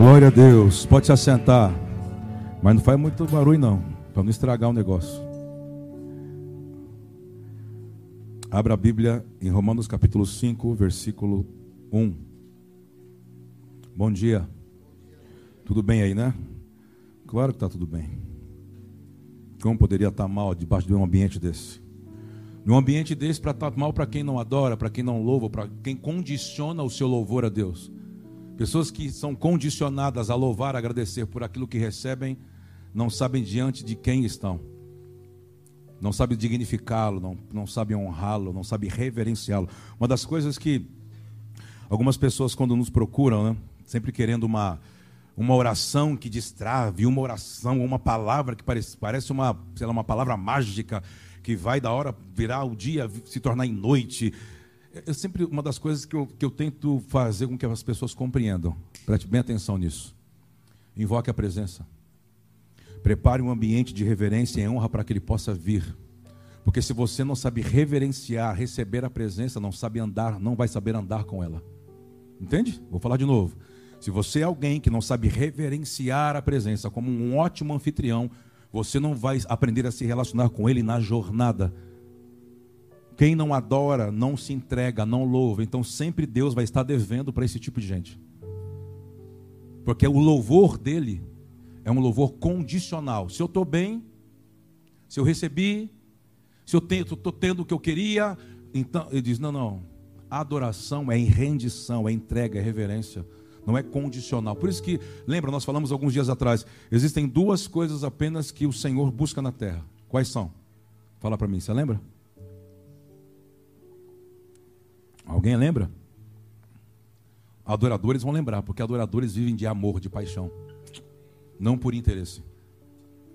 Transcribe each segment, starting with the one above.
Glória a Deus. Pode se assentar. Mas não faz muito barulho, não. Para não estragar o negócio. Abra a Bíblia em Romanos capítulo 5, versículo 1. Bom dia. Tudo bem aí, né? Claro que está tudo bem. Como poderia estar mal debaixo de um ambiente desse? Num ambiente desse, para estar mal para quem não adora, para quem não louva, para quem condiciona o seu louvor a Deus. Pessoas que são condicionadas a louvar, a agradecer por aquilo que recebem, não sabem diante de quem estão. Não sabem dignificá-lo, não, não sabem honrá-lo, não sabem reverenciá-lo. Uma das coisas que algumas pessoas, quando nos procuram, né, sempre querendo uma, uma oração que destrave, uma oração, uma palavra que parece, parece uma, sei lá, uma palavra mágica que vai da hora virar o dia, se tornar em noite. É sempre uma das coisas que eu, que eu tento fazer com que as pessoas compreendam. Preste bem atenção nisso. Invoque a presença. Prepare um ambiente de reverência e honra para que ele possa vir. Porque se você não sabe reverenciar, receber a presença, não sabe andar, não vai saber andar com ela. Entende? Vou falar de novo. Se você é alguém que não sabe reverenciar a presença como um ótimo anfitrião, você não vai aprender a se relacionar com Ele na jornada. Quem não adora, não se entrega, não louva. Então sempre Deus vai estar devendo para esse tipo de gente. Porque o louvor dele é um louvor condicional. Se eu estou bem, se eu recebi, se eu estou tendo o que eu queria, então ele diz: não, não. Adoração é em rendição, é entrega, é reverência não é condicional. Por isso que, lembra, nós falamos alguns dias atrás, existem duas coisas apenas que o Senhor busca na terra. Quais são? Fala para mim, você lembra? Alguém lembra? Adoradores vão lembrar, porque adoradores vivem de amor, de paixão, não por interesse.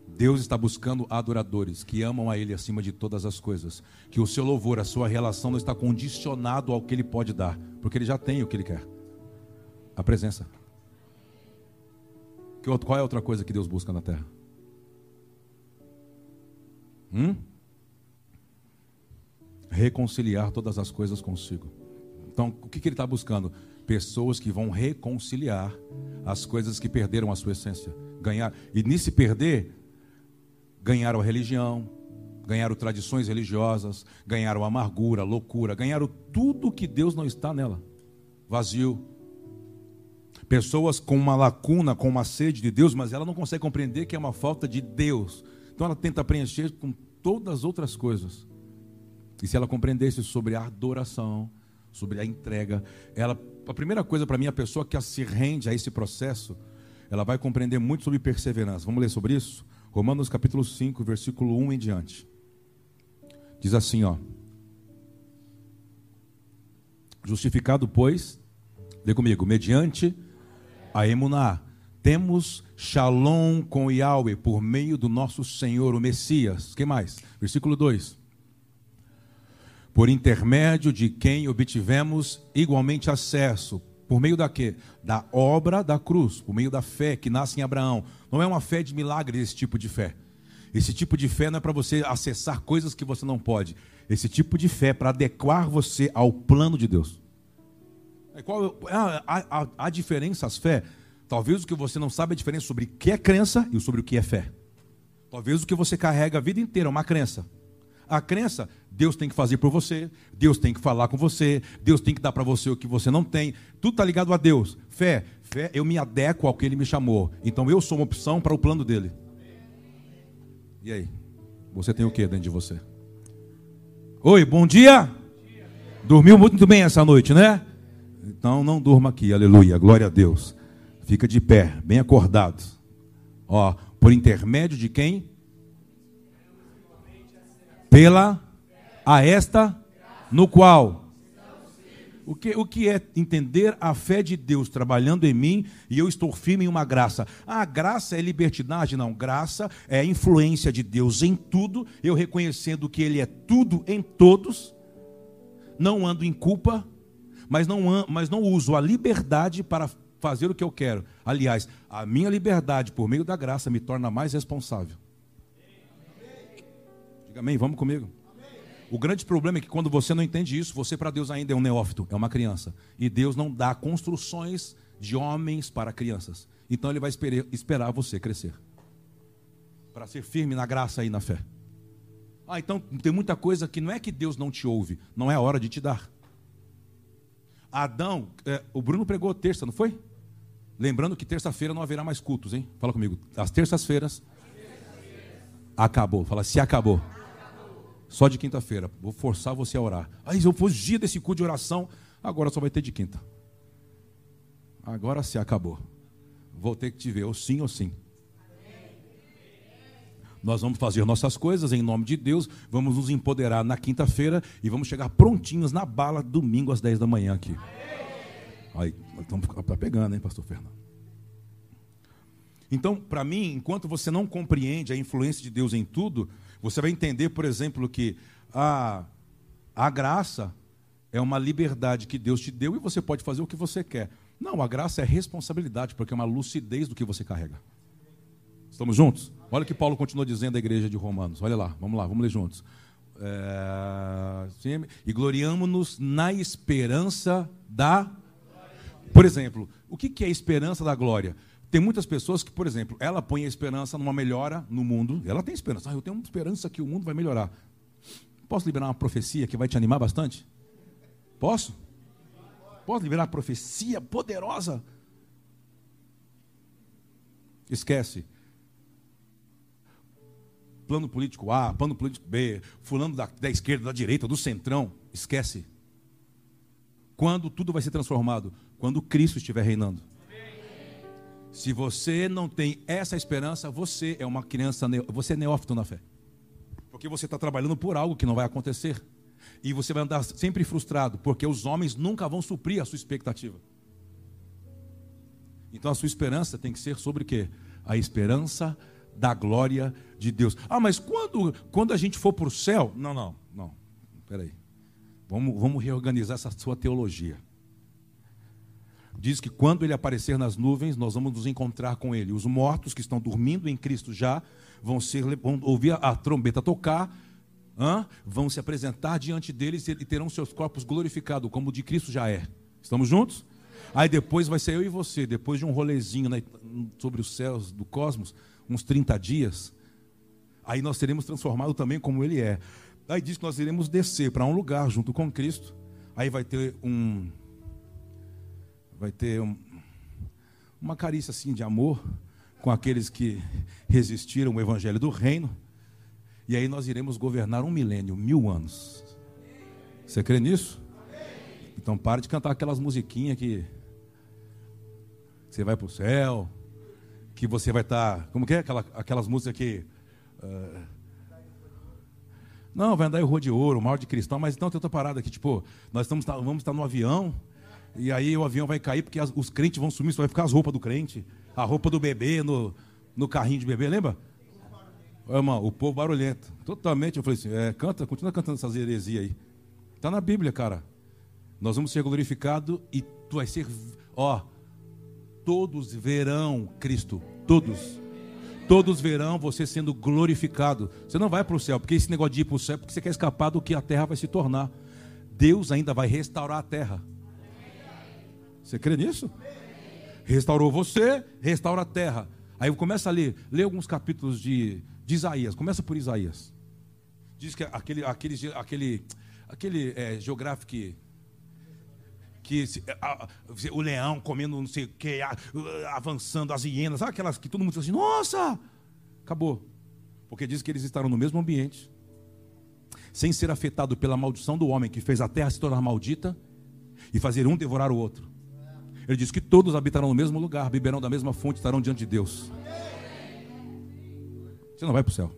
Deus está buscando adoradores que amam a Ele acima de todas as coisas. Que o seu louvor, a sua relação não está condicionado ao que Ele pode dar, porque Ele já tem o que Ele quer. A presença. Qual é a outra coisa que Deus busca na terra? Hum? Reconciliar todas as coisas consigo. Então, o que, que ele está buscando? Pessoas que vão reconciliar as coisas que perderam a sua essência. Ganhar. E nisso perder, ganharam a religião, ganharam tradições religiosas, ganharam amargura, loucura, ganharam tudo que Deus não está nela. Vazio, Pessoas com uma lacuna, com uma sede de Deus, mas ela não consegue compreender que é uma falta de Deus. Então ela tenta preencher com todas as outras coisas. E se ela compreendesse sobre a adoração, sobre a entrega, ela, a primeira coisa para mim, a pessoa que se rende a esse processo, ela vai compreender muito sobre perseverança. Vamos ler sobre isso? Romanos capítulo 5, versículo 1 em diante. Diz assim, ó. Justificado, pois, lê comigo, mediante a emuná. Temos shalom com Yahweh por meio do nosso Senhor, o Messias. que mais? Versículo 2. Por intermédio de quem obtivemos igualmente acesso. Por meio da quê? Da obra da cruz, por meio da fé que nasce em Abraão. Não é uma fé de milagre esse tipo de fé. Esse tipo de fé não é para você acessar coisas que você não pode. Esse tipo de fé é para adequar você ao plano de Deus. É qual a, a diferença, as fé? Talvez o que você não sabe é a diferença sobre o que é crença e sobre o que é fé. Talvez o que você carrega a vida inteira é uma crença. A crença, Deus tem que fazer por você, Deus tem que falar com você, Deus tem que dar para você o que você não tem. Tudo está ligado a Deus. Fé, fé, eu me adequo ao que Ele me chamou. Então eu sou uma opção para o plano dele. E aí? Você tem o que dentro de você? Oi, bom dia. Dormiu muito bem essa noite, né? Então não durma aqui, aleluia, glória a Deus. Fica de pé, bem acordado. Ó, por intermédio de quem? Pela a esta no qual o que, o que é entender a fé de Deus trabalhando em mim e eu estou firme em uma graça? Ah, graça é libertinagem? Não, graça é influência de Deus em tudo, eu reconhecendo que Ele é tudo em todos, não ando em culpa, mas não, mas não uso a liberdade para fazer o que eu quero. Aliás, a minha liberdade por meio da graça me torna mais responsável. Diga amém, vamos comigo. O grande problema é que quando você não entende isso, você para Deus ainda é um neófito, é uma criança. E Deus não dá construções de homens para crianças. Então ele vai esperar você crescer. Para ser firme na graça e na fé. Ah, então tem muita coisa que não é que Deus não te ouve, não é a hora de te dar. Adão, é, o Bruno pregou terça, não foi? Lembrando que terça-feira não haverá mais cultos, hein? Fala comigo. As terças-feiras acabou. Fala, se acabou. Só de quinta-feira. Vou forçar você a orar. Aí eu fugi desse culto de oração, agora só vai ter de quinta. Agora se acabou. Vou ter que te ver, ou sim ou sim. Nós vamos fazer nossas coisas em nome de Deus, vamos nos empoderar na quinta-feira e vamos chegar prontinhos na bala domingo às 10 da manhã aqui. Aí, estamos tá pegando, hein, pastor Fernando? Então, para mim, enquanto você não compreende a influência de Deus em tudo, você vai entender, por exemplo, que a, a graça é uma liberdade que Deus te deu e você pode fazer o que você quer. Não, a graça é responsabilidade, porque é uma lucidez do que você carrega. Estamos juntos? Olha o que Paulo continua dizendo à igreja de Romanos. Olha lá, vamos lá, vamos ler juntos. É, e gloriamo-nos na esperança da. Por exemplo, o que é a esperança da glória? Tem muitas pessoas que, por exemplo, ela põe a esperança numa melhora no mundo. Ela tem esperança. Ah, eu tenho esperança que o mundo vai melhorar. Posso liberar uma profecia que vai te animar bastante? Posso? Posso liberar uma profecia poderosa? Esquece plano político A, plano político B, fulano da, da esquerda, da direita, do centrão. Esquece. Quando tudo vai ser transformado? Quando Cristo estiver reinando. Se você não tem essa esperança, você é uma criança, você é neófito na fé. Porque você está trabalhando por algo que não vai acontecer. E você vai andar sempre frustrado, porque os homens nunca vão suprir a sua expectativa. Então a sua esperança tem que ser sobre o quê? A esperança da glória de Deus. Ah, mas quando, quando a gente for para o céu. Não, não, não. Peraí. Vamos, vamos reorganizar essa sua teologia. Diz que quando ele aparecer nas nuvens, nós vamos nos encontrar com ele. Os mortos que estão dormindo em Cristo já vão, ser, vão ouvir a trombeta tocar, vão se apresentar diante deles e terão seus corpos glorificados, como o de Cristo já é. Estamos juntos? Aí depois vai ser eu e você, depois de um rolezinho né, sobre os céus do cosmos, uns 30 dias, aí nós seremos transformados também como Ele é. Aí diz que nós iremos descer para um lugar junto com Cristo. Aí vai ter um. Vai ter um, uma carícia assim de amor com aqueles que resistiram ao Evangelho do Reino. E aí nós iremos governar um milênio, mil anos. Você crê nisso? Então pare de cantar aquelas musiquinhas que você vai para o céu, que você vai estar. Tá, como que é? Aquela, aquelas músicas que. Uh, não, vai andar em rua de ouro, mar de cristal, mas então tem outra parada aqui, tipo, nós estamos, vamos estar no avião, e aí o avião vai cair porque as, os crentes vão sumir, só vai ficar as roupas do crente, a roupa do bebê no, no carrinho de bebê, lembra? Irmão, o povo barulhento. Totalmente, eu falei assim, é, canta, continua cantando essas heresias aí. Está na Bíblia, cara. Nós vamos ser glorificados e tu vai ser, ó, todos verão Cristo. Todos. Todos verão você sendo glorificado. Você não vai para o céu, porque esse negócio de ir para o céu, porque você quer escapar do que a terra vai se tornar. Deus ainda vai restaurar a terra. Você crê nisso? Restaurou você, restaura a terra. Aí começa a ler, lê alguns capítulos de, de Isaías. Começa por Isaías. Diz que aquele, aquele, aquele, aquele é, geográfico que a, o leão comendo não sei o que, avançando, as hienas, sabe aquelas que todo mundo diz assim, nossa, acabou. Porque diz que eles estavam no mesmo ambiente, sem ser afetado pela maldição do homem que fez a terra se tornar maldita e fazer um devorar o outro. Ele diz que todos habitarão no mesmo lugar, beberão da mesma fonte, estarão diante de Deus. Você não vai para o céu.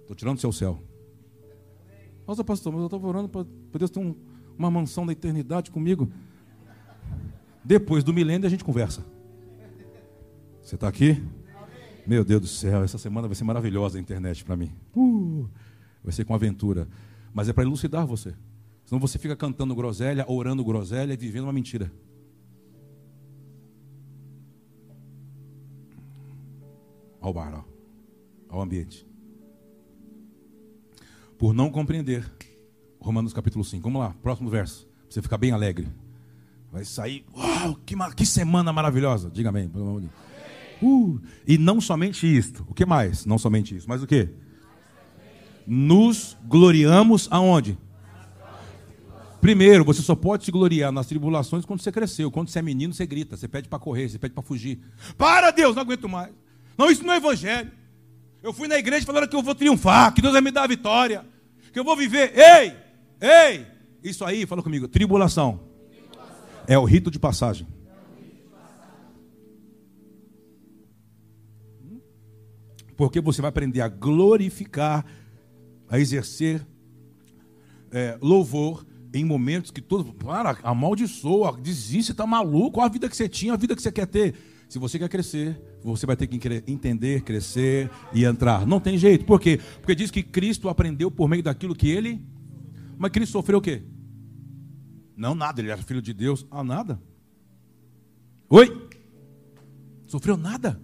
Estou tirando o seu céu. Nossa, pastor, mas eu estava orando para Deus ter um, uma mansão da eternidade comigo. Depois do milênio a gente conversa. Você está aqui? Meu Deus do céu, essa semana vai ser maravilhosa a internet para mim. Uh, vai ser com aventura. Mas é para elucidar você. Senão você fica cantando groselha, orando groselha e vivendo uma mentira. Ao bar, ó. ao ambiente. Por não compreender Romanos capítulo 5. Vamos lá, próximo verso. Pra você ficar bem alegre. Vai sair, uau, que, que semana maravilhosa. Diga amém, pelo amor de Deus. Uh, e não somente isto. O que mais? Não somente isso. Mas o que? Nos gloriamos aonde? Primeiro, você só pode se gloriar nas tribulações quando você cresceu. Quando você é menino, você grita, você pede para correr, você pede para fugir. Para, Deus, não aguento mais. Não, isso não é evangelho. Eu fui na igreja falando que eu vou triunfar, que Deus vai me dar a vitória, que eu vou viver. Ei, ei, isso aí, fala comigo, tribulação. É o rito de passagem. Porque você vai aprender a glorificar, a exercer é, louvor em momentos que todos. Para, amaldiçoa, desiste, está maluco, olha a vida que você tinha, a vida que você quer ter. Se você quer crescer, você vai ter que entender, crescer e entrar. Não tem jeito. Por quê? Porque diz que Cristo aprendeu por meio daquilo que ele. Mas Cristo sofreu o quê? Não, nada, ele era filho de Deus. Ah, nada. Oi? Sofreu nada.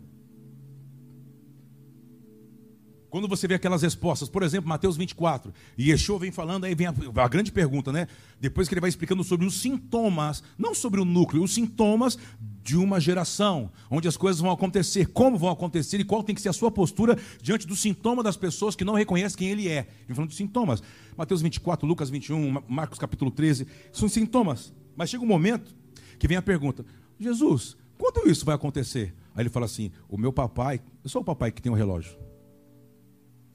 Quando você vê aquelas respostas, por exemplo, Mateus 24, e Yeshua vem falando, aí vem a, a, grande pergunta, né? Depois que ele vai explicando sobre os sintomas, não sobre o núcleo, os sintomas de uma geração, onde as coisas vão acontecer, como vão acontecer e qual tem que ser a sua postura diante do sintoma das pessoas que não reconhecem quem ele é. Ele falando de sintomas. Mateus 24, Lucas 21, Marcos capítulo 13, são sintomas. Mas chega um momento que vem a pergunta: Jesus, quando isso vai acontecer? Aí ele fala assim: O meu papai, eu sou o papai que tem um relógio.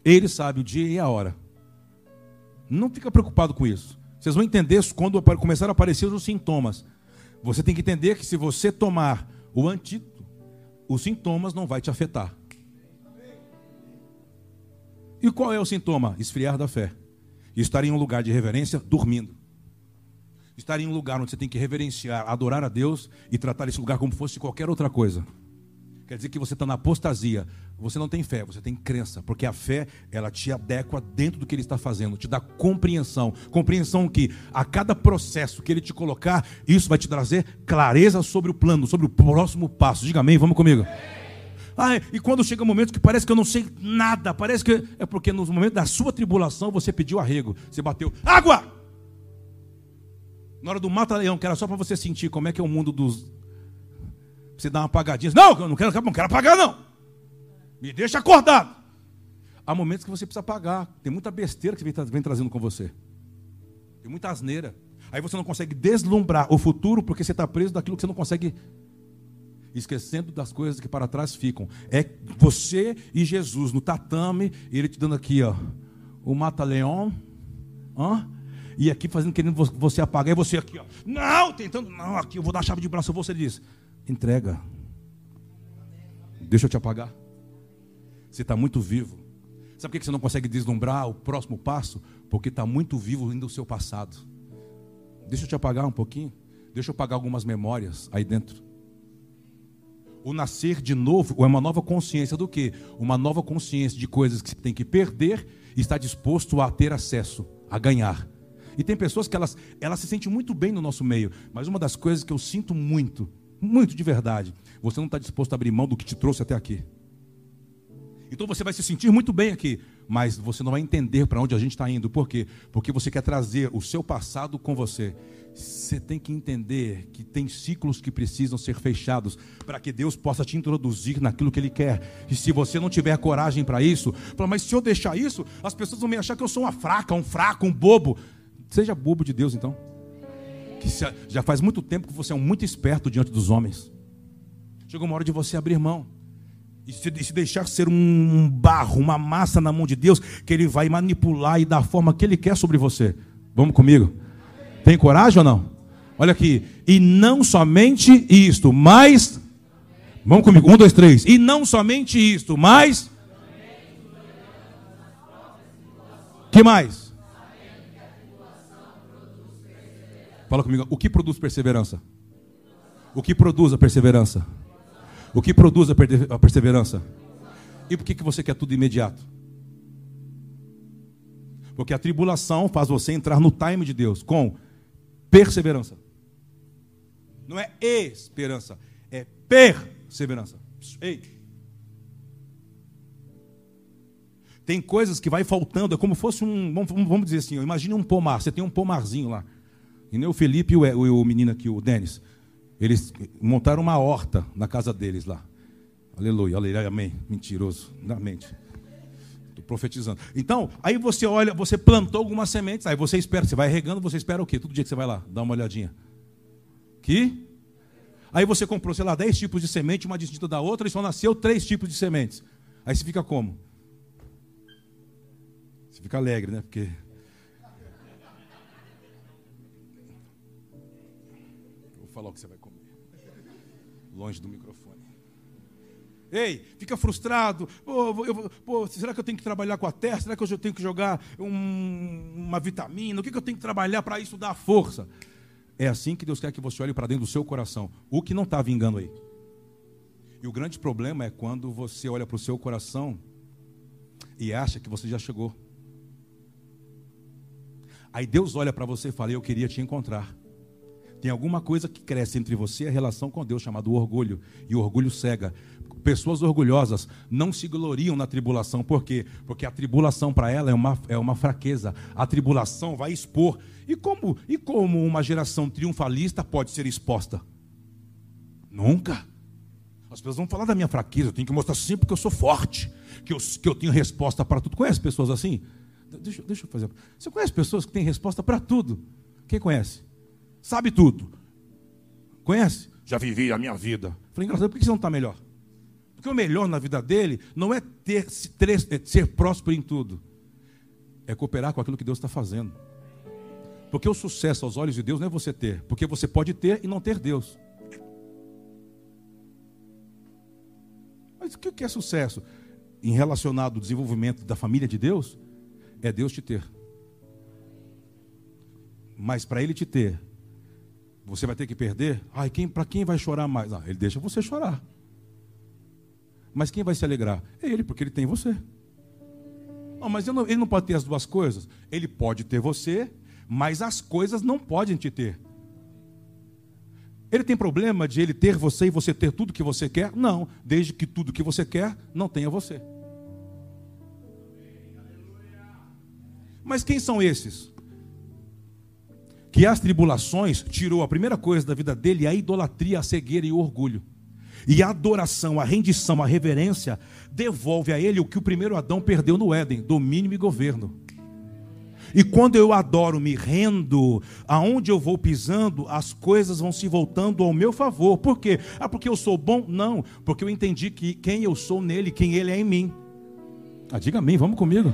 Ele sabe o dia e a hora. Não fica preocupado com isso. Vocês vão entender quando começar a aparecer os sintomas. Você tem que entender que se você tomar o antídoto, os sintomas não vai te afetar. E qual é o sintoma? Esfriar da fé. Estar em um lugar de reverência dormindo. Estar em um lugar onde você tem que reverenciar, adorar a Deus e tratar esse lugar como fosse qualquer outra coisa. Quer dizer que você está na apostasia. Você não tem fé, você tem crença. Porque a fé, ela te adequa dentro do que ele está fazendo, te dá compreensão. Compreensão que a cada processo que ele te colocar, isso vai te trazer clareza sobre o plano, sobre o próximo passo. Diga amém, vamos comigo. Ah, e quando chega um momento que parece que eu não sei nada, parece que é porque no momento da sua tribulação você pediu arrego, você bateu água. Na hora do mata-leão, que era só para você sentir como é que é o mundo dos, você dá uma apagadinha. Não, eu não quero, não quero apagar, não. Me deixa acordado. Há momentos que você precisa apagar. Tem muita besteira que vem, trazendo com você. Tem muita asneira. Aí você não consegue deslumbrar o futuro porque você está preso daquilo que você não consegue. Esquecendo das coisas que para trás ficam. É você e Jesus no tatame, ele te dando aqui, ó, o mata-leão. E aqui fazendo, querendo você apagar, e você aqui, ó. Não, tentando. Não, aqui eu vou dar a chave de braço. Você diz: Entrega. Deixa eu te apagar. Você está muito vivo. Sabe por que você não consegue deslumbrar o próximo passo? Porque está muito vivo ainda o seu passado. Deixa eu te apagar um pouquinho. Deixa eu apagar algumas memórias aí dentro. O nascer de novo é uma nova consciência do que? Uma nova consciência de coisas que você tem que perder e está disposto a ter acesso, a ganhar. E tem pessoas que elas, elas se sentem muito bem no nosso meio, mas uma das coisas que eu sinto muito muito de verdade, você não está disposto a abrir mão do que te trouxe até aqui. Então você vai se sentir muito bem aqui, mas você não vai entender para onde a gente está indo. Por quê? Porque você quer trazer o seu passado com você. Você tem que entender que tem ciclos que precisam ser fechados para que Deus possa te introduzir naquilo que Ele quer. E se você não tiver coragem para isso, fala, mas se eu deixar isso, as pessoas vão me achar que eu sou uma fraca, um fraco, um bobo. Seja bobo de Deus então que já faz muito tempo que você é um muito esperto diante dos homens. Chegou uma hora de você abrir mão. E se, deixar ser um barro, uma massa na mão de Deus, que Ele vai manipular e dar a forma que Ele quer sobre você. Vamos comigo? Tem coragem ou não? Olha aqui. E não somente isto, mas. Vamos comigo. Um, dois, três. E não somente isto, mas. Que mais? Fala comigo. O que produz perseverança? O que produz a perseverança? O que produz a perseverança? E por que, que você quer tudo imediato? Porque a tribulação faz você entrar no time de Deus com perseverança. Não é esperança, é perseverança. Ei. Tem coisas que vai faltando, é como fosse um, vamos, dizer assim, imagine um pomar, você tem um pomarzinho lá. E nem o Felipe e o, o, menino aqui, o Denis. Eles montaram uma horta na casa deles lá. Aleluia, aleluia, amém. Mentiroso, na mente. Estou profetizando. Então, aí você olha, você plantou algumas sementes, aí você espera, você vai regando, você espera o quê? Todo dia que você vai lá, dá uma olhadinha. Que? Aí você comprou, sei lá, 10 tipos de semente, uma distinta da outra, e só nasceu três tipos de sementes. Aí você fica como? Você fica alegre, né? Porque. Falar o que você vai comer. Longe do microfone. Ei, fica frustrado. Pô, eu, pô, será que eu tenho que trabalhar com a terra? Será que eu tenho que jogar um, uma vitamina? O que, que eu tenho que trabalhar para isso dar força? É assim que Deus quer que você olhe para dentro do seu coração. O que não está vingando aí. E o grande problema é quando você olha para o seu coração e acha que você já chegou. Aí Deus olha para você e fala: Eu queria te encontrar. Tem alguma coisa que cresce entre você e a relação com Deus, chamado orgulho. E o orgulho cega. Pessoas orgulhosas não se gloriam na tribulação. Por quê? Porque a tribulação para ela é uma, é uma fraqueza. A tribulação vai expor. E como, e como uma geração triunfalista pode ser exposta? Nunca. As pessoas vão falar da minha fraqueza. Eu tenho que mostrar sempre que eu sou forte. Que eu, que eu tenho resposta para tudo. Conhece pessoas assim? Deixa, deixa eu fazer. Você conhece pessoas que têm resposta para tudo? Quem conhece? Sabe tudo. Conhece? Já vivi a minha vida. Falei, engraçado, por que você não está melhor? Porque o melhor na vida dele não é ter, é ser próspero em tudo, é cooperar com aquilo que Deus está fazendo. Porque o sucesso aos olhos de Deus não é você ter, porque você pode ter e não ter Deus. Mas o que é sucesso? Em relacionado ao desenvolvimento da família de Deus, é Deus te ter. Mas para Ele te ter, você vai ter que perder? Ai, quem, para quem vai chorar mais? Ah, ele deixa você chorar. Mas quem vai se alegrar? É ele, porque ele tem você. Não, mas não, ele não pode ter as duas coisas. Ele pode ter você, mas as coisas não podem te ter. Ele tem problema de ele ter você e você ter tudo que você quer? Não, desde que tudo que você quer não tenha você. Mas quem são esses? Que as tribulações tirou a primeira coisa da vida dele, a idolatria, a cegueira e o orgulho. E a adoração, a rendição, a reverência devolve a ele o que o primeiro Adão perdeu no Éden: domínio e governo. E quando eu adoro, me rendo, aonde eu vou pisando, as coisas vão se voltando ao meu favor. Por quê? Ah, porque eu sou bom? Não, porque eu entendi que quem eu sou nele, quem ele é em mim. Ah, diga amém, vamos comigo.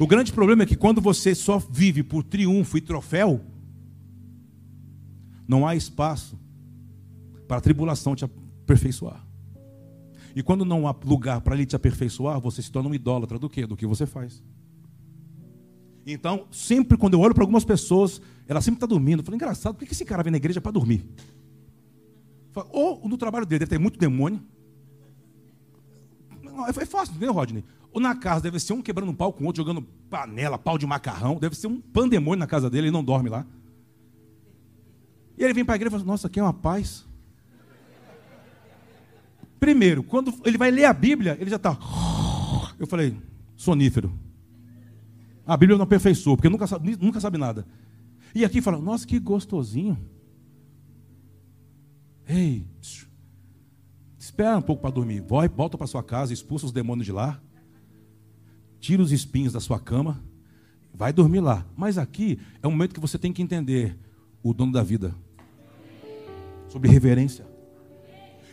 O grande problema é que quando você só vive por triunfo e troféu, não há espaço para a tribulação te aperfeiçoar. E quando não há lugar para ele te aperfeiçoar, você se torna um idólatra do que? Do que você faz. Então, sempre quando eu olho para algumas pessoas, ela sempre está dormindo. Eu falo, engraçado, por que esse cara vem na igreja para dormir? ou no trabalho dele deve ter muito demônio. É fácil, não é, Rodney? Ou na casa deve ser um quebrando um pau com o outro, jogando panela, pau de macarrão. Deve ser um pandemônio na casa dele, ele não dorme lá. E ele vem para a igreja e fala: Nossa, aqui é uma paz. Primeiro, quando ele vai ler a Bíblia, ele já está. Eu falei: Sonífero. A Bíblia não aperfeiçoou, porque nunca sabe, nunca sabe nada. E aqui fala: Nossa, que gostosinho. Ei, espera um pouco para dormir. Vai, volta para sua casa, expulsa os demônios de lá. Tira os espinhos da sua cama. Vai dormir lá. Mas aqui é um momento que você tem que entender o dono da vida sobre reverência.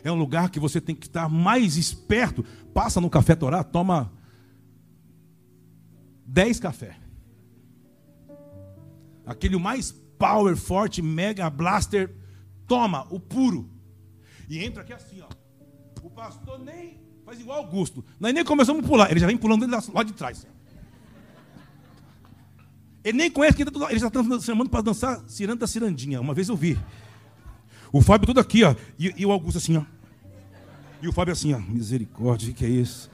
É um lugar que você tem que estar mais esperto. Passa no café Torá, toma 10 café. Aquele mais power, forte, mega blaster, toma o puro. E entra aqui assim, ó. O pastor nem faz igual Augusto. Nós nem começamos a pular, ele já vem pulando lá de trás. Assim. Ele nem conhece quem está Ele já está chamando para dançar ciranda cirandinha. Uma vez eu vi. O Fábio tudo aqui, ó. E, e o Augusto assim, ó. E o Fábio assim, ó. Misericórdia, o que é isso?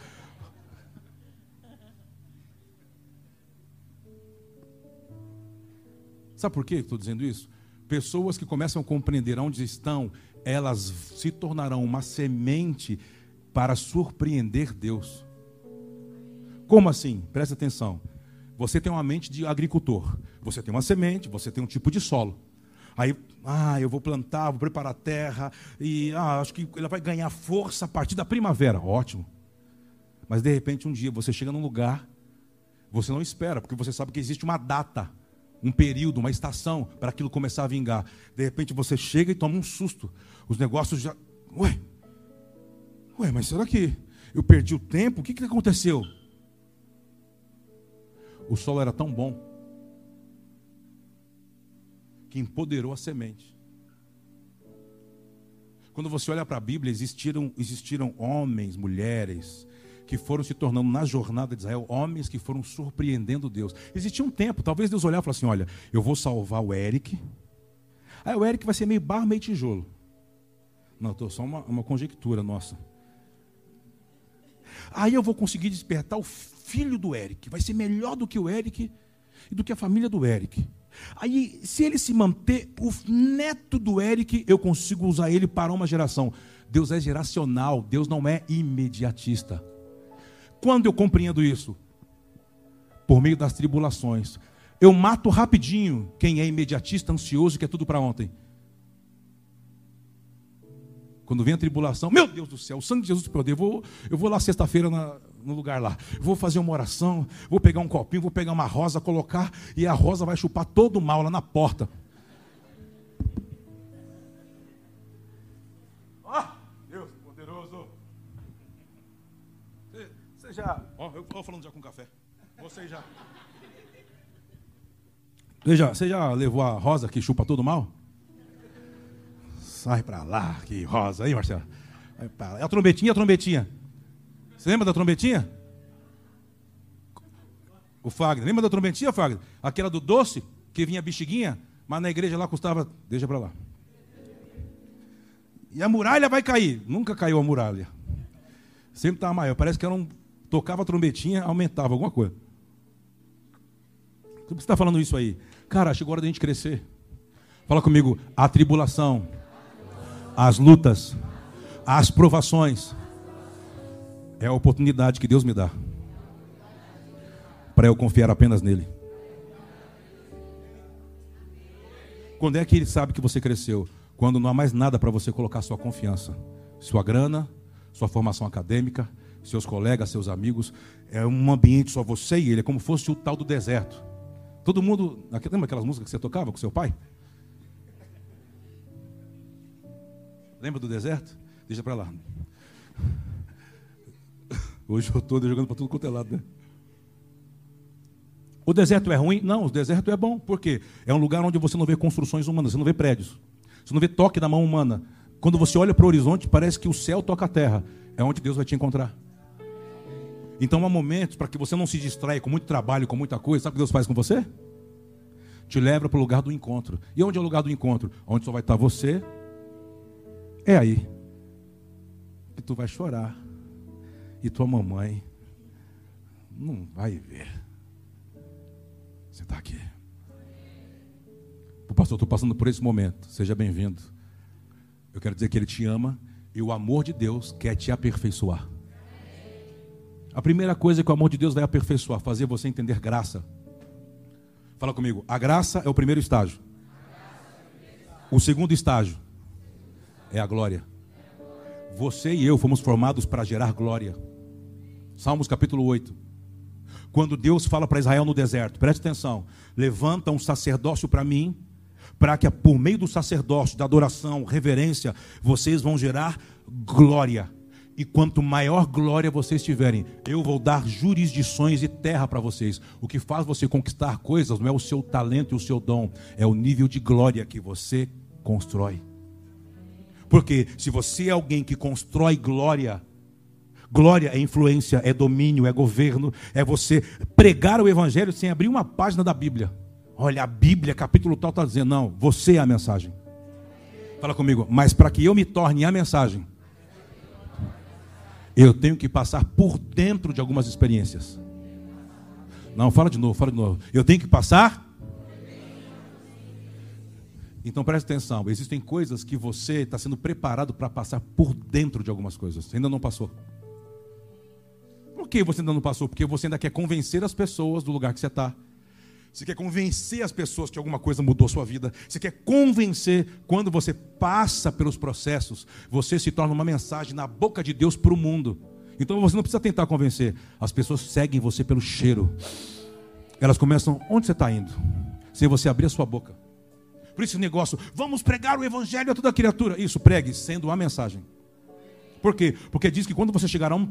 Sabe por que estou dizendo isso? Pessoas que começam a compreender onde estão, elas se tornarão uma semente para surpreender Deus. Como assim? Presta atenção. Você tem uma mente de agricultor. Você tem uma semente, você tem um tipo de solo. Aí, ah, eu vou plantar, vou preparar a terra, e ah, acho que ela vai ganhar força a partir da primavera. Ótimo. Mas de repente, um dia, você chega num lugar, você não espera, porque você sabe que existe uma data, um período, uma estação para aquilo começar a vingar. De repente, você chega e toma um susto. Os negócios já. Ué, ué, mas será que eu perdi o tempo? O que, que aconteceu? O solo era tão bom que empoderou a semente. Quando você olha para a Bíblia, existiram, existiram homens, mulheres, que foram se tornando na jornada de Israel, homens que foram surpreendendo Deus. Existia um tempo, talvez Deus olhava e falasse assim: olha, eu vou salvar o Eric. Aí o Eric vai ser meio barro, meio tijolo. Não, estou só uma, uma conjectura nossa. Aí eu vou conseguir despertar o filho do Eric. Vai ser melhor do que o Eric e do que a família do Eric. Aí, se ele se manter, o neto do Eric, eu consigo usar ele para uma geração. Deus é geracional, Deus não é imediatista. Quando eu compreendo isso? Por meio das tribulações. Eu mato rapidinho quem é imediatista, ansioso, que é tudo para ontem. Quando vem a tribulação, meu Deus do céu, o sangue de Jesus poder. Eu vou, eu vou lá sexta-feira no lugar lá. Vou fazer uma oração, vou pegar um copinho, vou pegar uma rosa, colocar, e a rosa vai chupar todo o mal lá na porta. Ah, Deus poderoso. Você, você já. Ó, eu estou falando já com café. Você já. Veja, você já levou a rosa que chupa todo mal? Sai pra lá, que rosa aí, Marcelo. É a trombetinha, a trombetinha. Você lembra da trombetinha? O Fagner. Lembra da trombetinha, Fagner? Aquela do doce, que vinha bexiguinha, mas na igreja lá custava. Deixa para lá. E a muralha vai cair. Nunca caiu a muralha. Sempre estava maior. Parece que era um. Tocava a trombetinha, aumentava alguma coisa. Por que você está falando isso aí? Cara, chegou a hora da gente crescer. Fala comigo. A tribulação, as lutas, as provações é a oportunidade que Deus me dá para eu confiar apenas nele. Quando é que ele sabe que você cresceu? Quando não há mais nada para você colocar sua confiança, sua grana, sua formação acadêmica, seus colegas, seus amigos, é um ambiente só você e ele, é como fosse o tal do deserto. Todo mundo, lembra aquelas músicas que você tocava com seu pai? Lembra do deserto? Deixa para lá. Hoje eu estou jogando para tudo quanto é lado, né? O deserto é ruim? Não, o deserto é bom. Por quê? É um lugar onde você não vê construções humanas, você não vê prédios. Você não vê toque da mão humana. Quando você olha para o horizonte, parece que o céu toca a terra. É onde Deus vai te encontrar. Então há momentos para que você não se distraia com muito trabalho, com muita coisa. Sabe o que Deus faz com você? Te leva para o lugar do encontro. E onde é o lugar do encontro? Onde só vai estar você. É aí. Que tu vai chorar e tua mamãe não vai ver. Você está aqui. Pastor, estou passando por esse momento. Seja bem-vindo. Eu quero dizer que Ele te ama e o amor de Deus quer te aperfeiçoar. A primeira coisa que o amor de Deus vai aperfeiçoar, fazer você entender graça. Fala comigo. A graça é o primeiro estágio. O segundo estágio é a glória. Você e eu fomos formados para gerar glória. Salmos capítulo 8. Quando Deus fala para Israel no deserto, preste atenção: levanta um sacerdócio para mim, para que por meio do sacerdócio, da adoração, reverência, vocês vão gerar glória. E quanto maior glória vocês tiverem, eu vou dar jurisdições e terra para vocês. O que faz você conquistar coisas não é o seu talento e o seu dom, é o nível de glória que você constrói. Porque se você é alguém que constrói glória, Glória é influência, é domínio, é governo, é você pregar o evangelho sem abrir uma página da Bíblia. Olha, a Bíblia, capítulo tal, está dizendo: não, você é a mensagem. Fala comigo, mas para que eu me torne a mensagem, eu tenho que passar por dentro de algumas experiências. Não, fala de novo, fala de novo. Eu tenho que passar. Então preste atenção, existem coisas que você está sendo preparado para passar por dentro de algumas coisas. Ainda não passou. Por que você ainda não passou? Porque você ainda quer convencer as pessoas do lugar que você está. Você quer convencer as pessoas que alguma coisa mudou sua vida. Você quer convencer quando você passa pelos processos, você se torna uma mensagem na boca de Deus para o mundo. Então você não precisa tentar convencer. As pessoas seguem você pelo cheiro. Elas começam, onde você está indo? Sem você abrir a sua boca. Por isso negócio, vamos pregar o evangelho a toda criatura. Isso, pregue, sendo uma mensagem. Por quê? Porque diz que quando você chegar a um,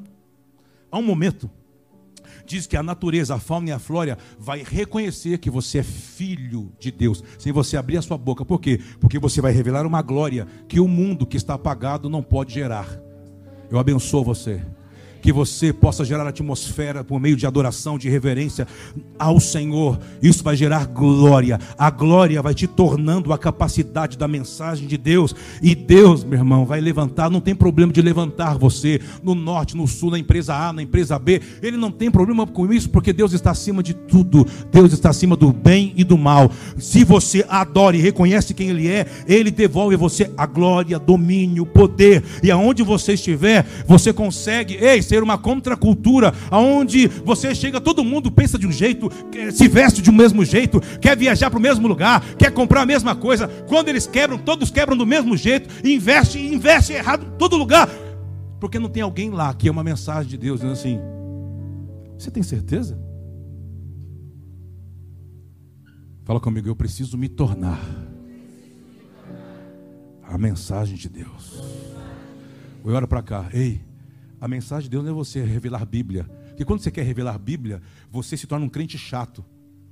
a um momento diz que a natureza, a fauna e a flora vai reconhecer que você é filho de Deus, sem você abrir a sua boca. Por quê? Porque você vai revelar uma glória que o mundo que está apagado não pode gerar. Eu abençoo você que você possa gerar atmosfera por meio de adoração, de reverência ao Senhor. Isso vai gerar glória. A glória vai te tornando a capacidade da mensagem de Deus. E Deus, meu irmão, vai levantar. Não tem problema de levantar você no norte, no sul, na empresa A, na empresa B. Ele não tem problema com isso, porque Deus está acima de tudo. Deus está acima do bem e do mal. Se você adora e reconhece quem Ele é, Ele devolve a você a glória, domínio, poder. E aonde você estiver, você consegue. Ei, ser uma contracultura, aonde você chega, todo mundo pensa de um jeito, se veste de um mesmo jeito, quer viajar para o mesmo lugar, quer comprar a mesma coisa. Quando eles quebram, todos quebram do mesmo jeito, investe, investe errado em todo lugar. Porque não tem alguém lá que é uma mensagem de Deus dizendo assim: Você tem certeza? Fala comigo, eu preciso me tornar a mensagem de Deus. Eu olho para cá, ei, a mensagem de Deus não é você revelar Bíblia. Porque quando você quer revelar Bíblia, você se torna um crente chato.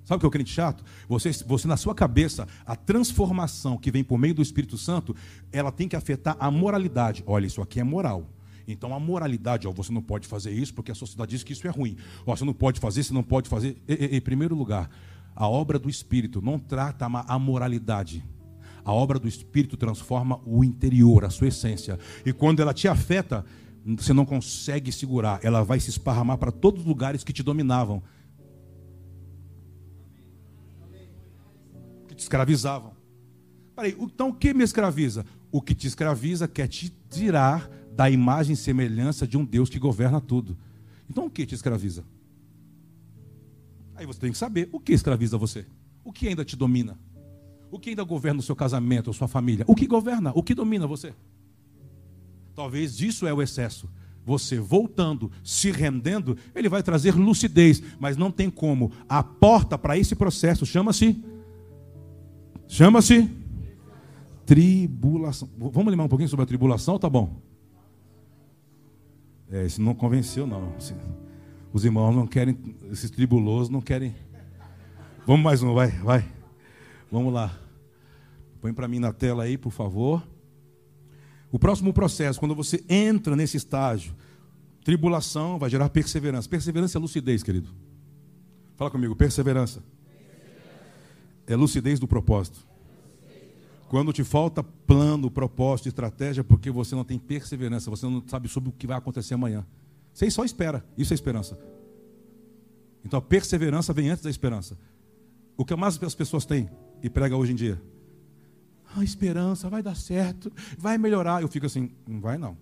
Sabe o que é o crente chato? Você, você, na sua cabeça, a transformação que vem por meio do Espírito Santo, ela tem que afetar a moralidade. Olha, isso aqui é moral. Então a moralidade, ó, você não pode fazer isso porque a sociedade diz que isso é ruim. Ó, você não pode fazer, você não pode fazer. em primeiro lugar, a obra do Espírito não trata a moralidade. A obra do Espírito transforma o interior, a sua essência. E quando ela te afeta, você não consegue segurar, ela vai se esparramar para todos os lugares que te dominavam, que te escravizavam. Peraí, então o que me escraviza? O que te escraviza quer te tirar da imagem e semelhança de um Deus que governa tudo. Então o que te escraviza? Aí você tem que saber o que escraviza você. O que ainda te domina? O que ainda governa o seu casamento, a sua família? O que governa? O que domina você? Talvez disso é o excesso. Você voltando, se rendendo, ele vai trazer lucidez, mas não tem como. A porta para esse processo chama-se chama-se tribulação. Vamos lembrar um pouquinho sobre a tribulação, tá bom? É, isso não convenceu não. Os irmãos não querem, esses tribulosos não querem. Vamos mais um, vai, vai. Vamos lá. Põe para mim na tela aí, por favor. O próximo processo, quando você entra nesse estágio, tribulação vai gerar perseverança. Perseverança é lucidez, querido. Fala comigo, perseverança. É lucidez do propósito. Quando te falta plano, propósito, estratégia, porque você não tem perseverança, você não sabe sobre o que vai acontecer amanhã. Você só espera. Isso é esperança. Então a perseverança vem antes da esperança. O que mais as pessoas têm e prega hoje em dia? A esperança, vai dar certo, vai melhorar. Eu fico assim, não vai não.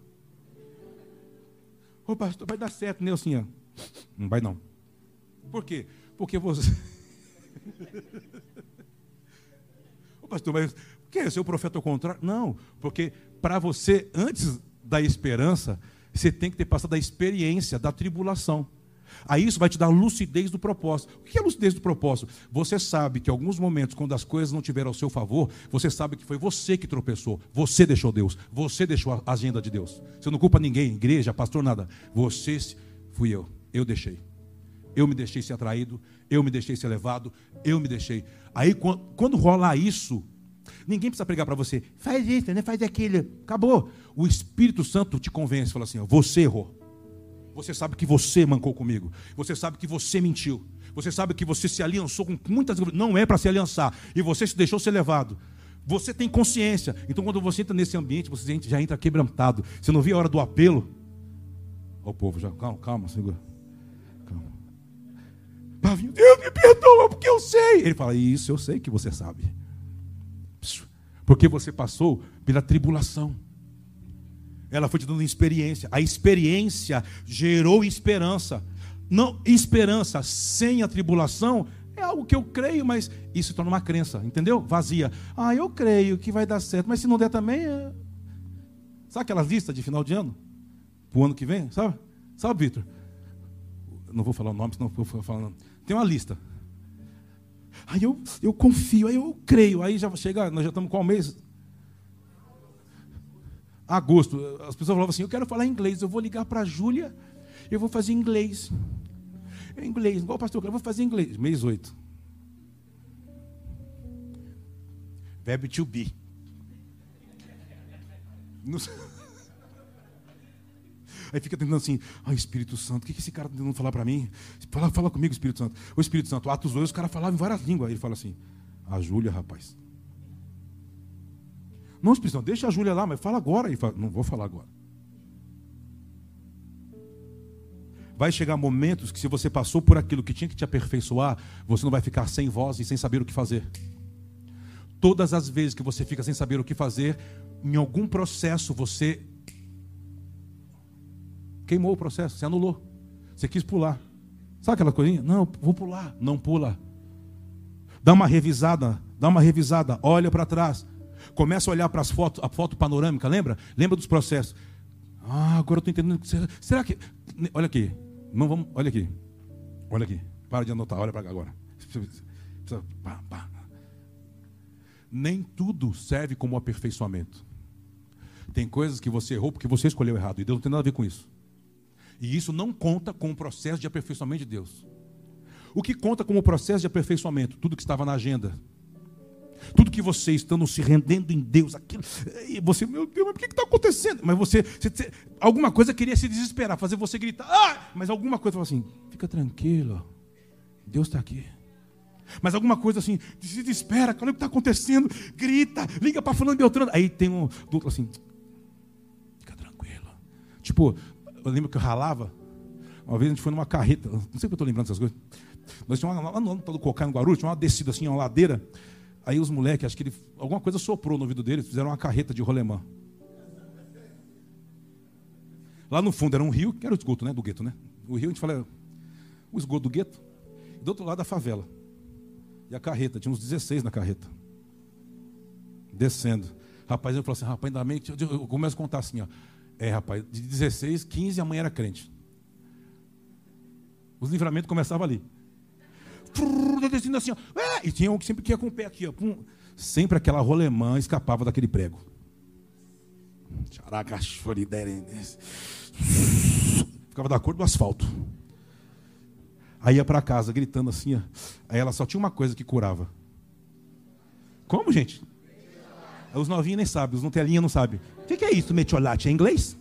Ô pastor, vai dar certo, Nelsinha. Não vai não. Por quê? Porque você. Ô pastor, mas o que é? Seu profeta ao contrário? Não, porque para você, antes da esperança, você tem que ter passado a experiência da tribulação. Aí isso vai te dar lucidez do propósito. O que é lucidez do propósito? Você sabe que em alguns momentos, quando as coisas não tiveram ao seu favor, você sabe que foi você que tropeçou. Você deixou Deus. Você deixou a agenda de Deus. Você não culpa ninguém, igreja, pastor, nada. Você fui eu. Eu deixei. Eu me deixei ser atraído. Eu me deixei ser levado. Eu me deixei. Aí quando rolar isso, Ninguém precisa pregar para você, faz isso, né? faz aquilo. Acabou. O Espírito Santo te convence, fala assim: você errou. Você sabe que você mancou comigo. Você sabe que você mentiu. Você sabe que você se aliançou com muitas. Não é para se aliançar. E você se deixou ser levado. Você tem consciência. Então, quando você entra nesse ambiente, você já entra quebrantado. Você não viu a hora do apelo? Ó, o povo já. Calma, calma, segura. Calma. Pavinho, Deus me perdoa, porque eu sei. Ele fala: Isso eu sei que você sabe. Porque você passou pela tribulação. Ela foi te dando experiência. A experiência gerou esperança. Não, esperança sem a tribulação é algo que eu creio, mas isso torna uma crença, entendeu? Vazia. Ah, eu creio que vai dar certo, mas se não der também. É... Sabe aquela lista de final de ano? Para o ano que vem? Sabe? Sabe, Vitor? Não vou falar o nome, senão vou falar. Tem uma lista. Aí eu, eu confio, aí eu creio. Aí já chega, nós já estamos qual mês? Agosto. As pessoas falavam assim: Eu quero falar inglês, eu vou ligar para a Júlia, eu vou fazer inglês. Inglês, igual o pastor, eu vou fazer inglês. Mês 8. Verbo to be. Aí fica tentando assim, ai Espírito Santo, o que, que esse cara está tentando falar para mim? Fala, fala comigo, Espírito Santo. O Espírito Santo, Atos 2, os caras falavam em várias línguas. Aí ele fala assim, a Júlia, rapaz. Não, Espírito deixa a Júlia lá, mas fala agora. Ele fala, não vou falar agora. Vai chegar momentos que se você passou por aquilo que tinha que te aperfeiçoar, você não vai ficar sem voz e sem saber o que fazer. Todas as vezes que você fica sem saber o que fazer, em algum processo você queimou o processo, você anulou. Você quis pular. Sabe aquela coisinha? Não, vou pular. Não pula. Dá uma revisada, dá uma revisada, olha para trás. Começa a olhar para as fotos, a foto panorâmica, lembra? Lembra dos processos. Ah, agora eu estou entendendo. Será que. Olha aqui. Não vamos. Olha aqui. Olha aqui. Para de anotar, olha para cá agora. Nem tudo serve como aperfeiçoamento. Tem coisas que você errou porque você escolheu errado. E Deus não tem nada a ver com isso. E isso não conta com o processo de aperfeiçoamento de Deus. O que conta como processo de aperfeiçoamento? Tudo que estava na agenda. Tudo que você estando se rendendo em Deus, aquilo, e você, meu Deus, mas o que está acontecendo? Mas você, você, alguma coisa queria se desesperar, fazer você gritar, ah! mas alguma coisa falou assim: fica tranquilo, Deus está aqui. Mas alguma coisa assim, se desespera, olha o que está acontecendo, grita, liga para falando Beltrano. Aí tem um do outro assim, fica tranquilo. Tipo, eu lembro que eu ralava. Uma vez a gente foi numa carreta, não sei porque eu estou lembrando dessas coisas. Nós tínhamos lá no do Cocai, no Guarulhos, tinha uma descida assim, uma ladeira. Aí os moleques, acho que ele, alguma coisa soprou no ouvido dele, fizeram uma carreta de rolemã. Lá no fundo era um rio, que era o esgoto, né? Do gueto, né? O rio, a gente fala, o esgoto do gueto. Do outro lado a favela. E a carreta, tinha uns 16 na carreta. Descendo. Rapaz, eu falei assim, rapaz, ainda bem que eu começo a contar assim, ó. É, rapaz, de 16, 15 a mãe era crente. Os livramentos começavam ali. Descendo assim. É, e tinha um que sempre que ia com o pé aqui, ó. Pum. Sempre aquela rolemã escapava daquele prego. Ficava da cor do asfalto. Aí ia para casa gritando assim, ó. Aí ela só tinha uma coisa que curava. Como, gente? Os novinhos nem sabem, os Nutelinha não sabem. O que, que é isso, metiolate? É inglês?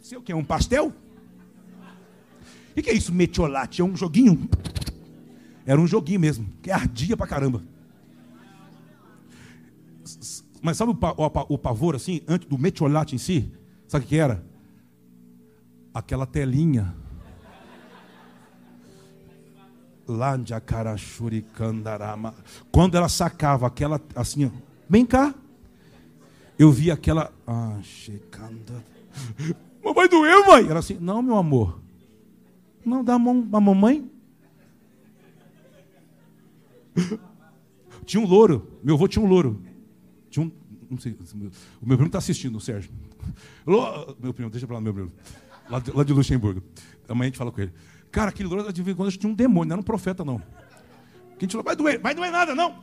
Sei o que? É um pastel? O que, é isso, metiolate? É um joguinho? Era um joguinho mesmo, que ardia pra caramba. Mas sabe o, pavor assim, antes do metiolate em si? Sabe o que era? Aquela telinha. Quando ela sacava aquela assim, ó, vem cá. Eu vi aquela. Ah, checanda. Mamãe doeu, mãe. Ela assim, não, meu amor. Não, dá a mão a mamãe. Tinha um louro. Meu avô tinha um louro. Tinha um. Não sei, o meu primo está assistindo, o Sérgio. Meu primo, deixa para lá, meu primo. Lá de, lá de Luxemburgo. Amanhã a gente fala com ele. Cara, aquele louro de vez em quando tinha um demônio, não era um profeta, não. Que a gente falou, vai doer, vai doer nada, não.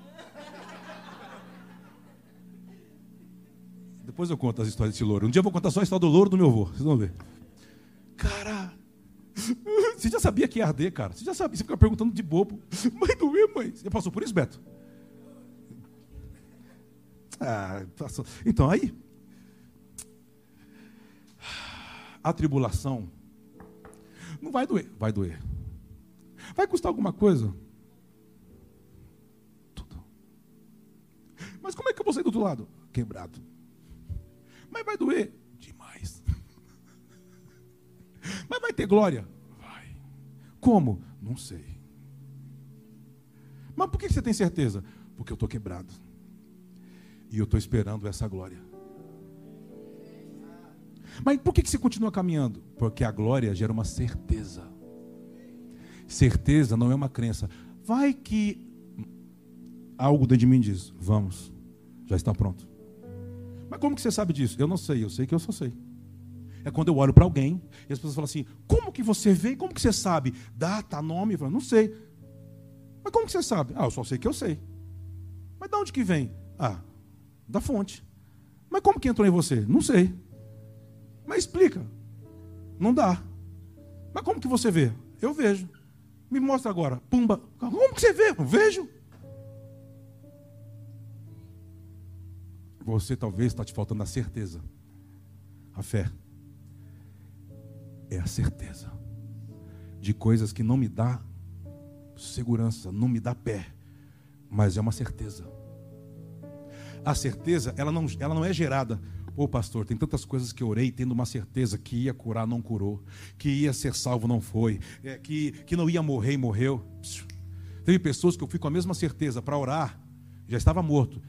Depois eu conto as histórias desse louro. Um dia eu vou contar só a história do louro do meu avô. Vocês vão ver. Cara, você já sabia que ia arder, cara? Você já sabia, você fica perguntando de bobo. Mãe doer, mãe. Você passou por isso, Beto? Ah, passou. Então, aí. A tribulação não vai doer. Vai doer. Vai custar alguma coisa? Tudo. Mas como é que eu vou sair do outro lado? Quebrado. Mas vai doer? Demais. Mas vai ter glória? Como? Não sei. Mas por que você tem certeza? Porque eu estou quebrado. E eu estou esperando essa glória. Mas por que você continua caminhando? Porque a glória gera uma certeza. Certeza não é uma crença. Vai que algo dentro de mim diz: Vamos, já está pronto. Mas como que você sabe disso? Eu não sei, eu sei que eu só sei. É quando eu olho para alguém e as pessoas falam assim: Como que você vê? Como que você sabe? Data, nome? Eu falo, não sei. Mas como que você sabe? Ah, eu só sei que eu sei. Mas de onde que vem? Ah, da fonte. Mas como que entrou em você? Não sei. Mas explica. Não dá. Mas como que você vê? Eu vejo. Me mostra agora. Pumba. Como que você vê? Eu vejo. Você talvez está te faltando a certeza. A fé. É a certeza de coisas que não me dá segurança, não me dá pé, mas é uma certeza. A certeza, ela não, ela não é gerada. Pô, pastor, tem tantas coisas que orei tendo uma certeza que ia curar, não curou, que ia ser salvo, não foi, é, que, que não ia morrer morreu. Teve pessoas que eu fui com a mesma certeza para orar, já estava morto.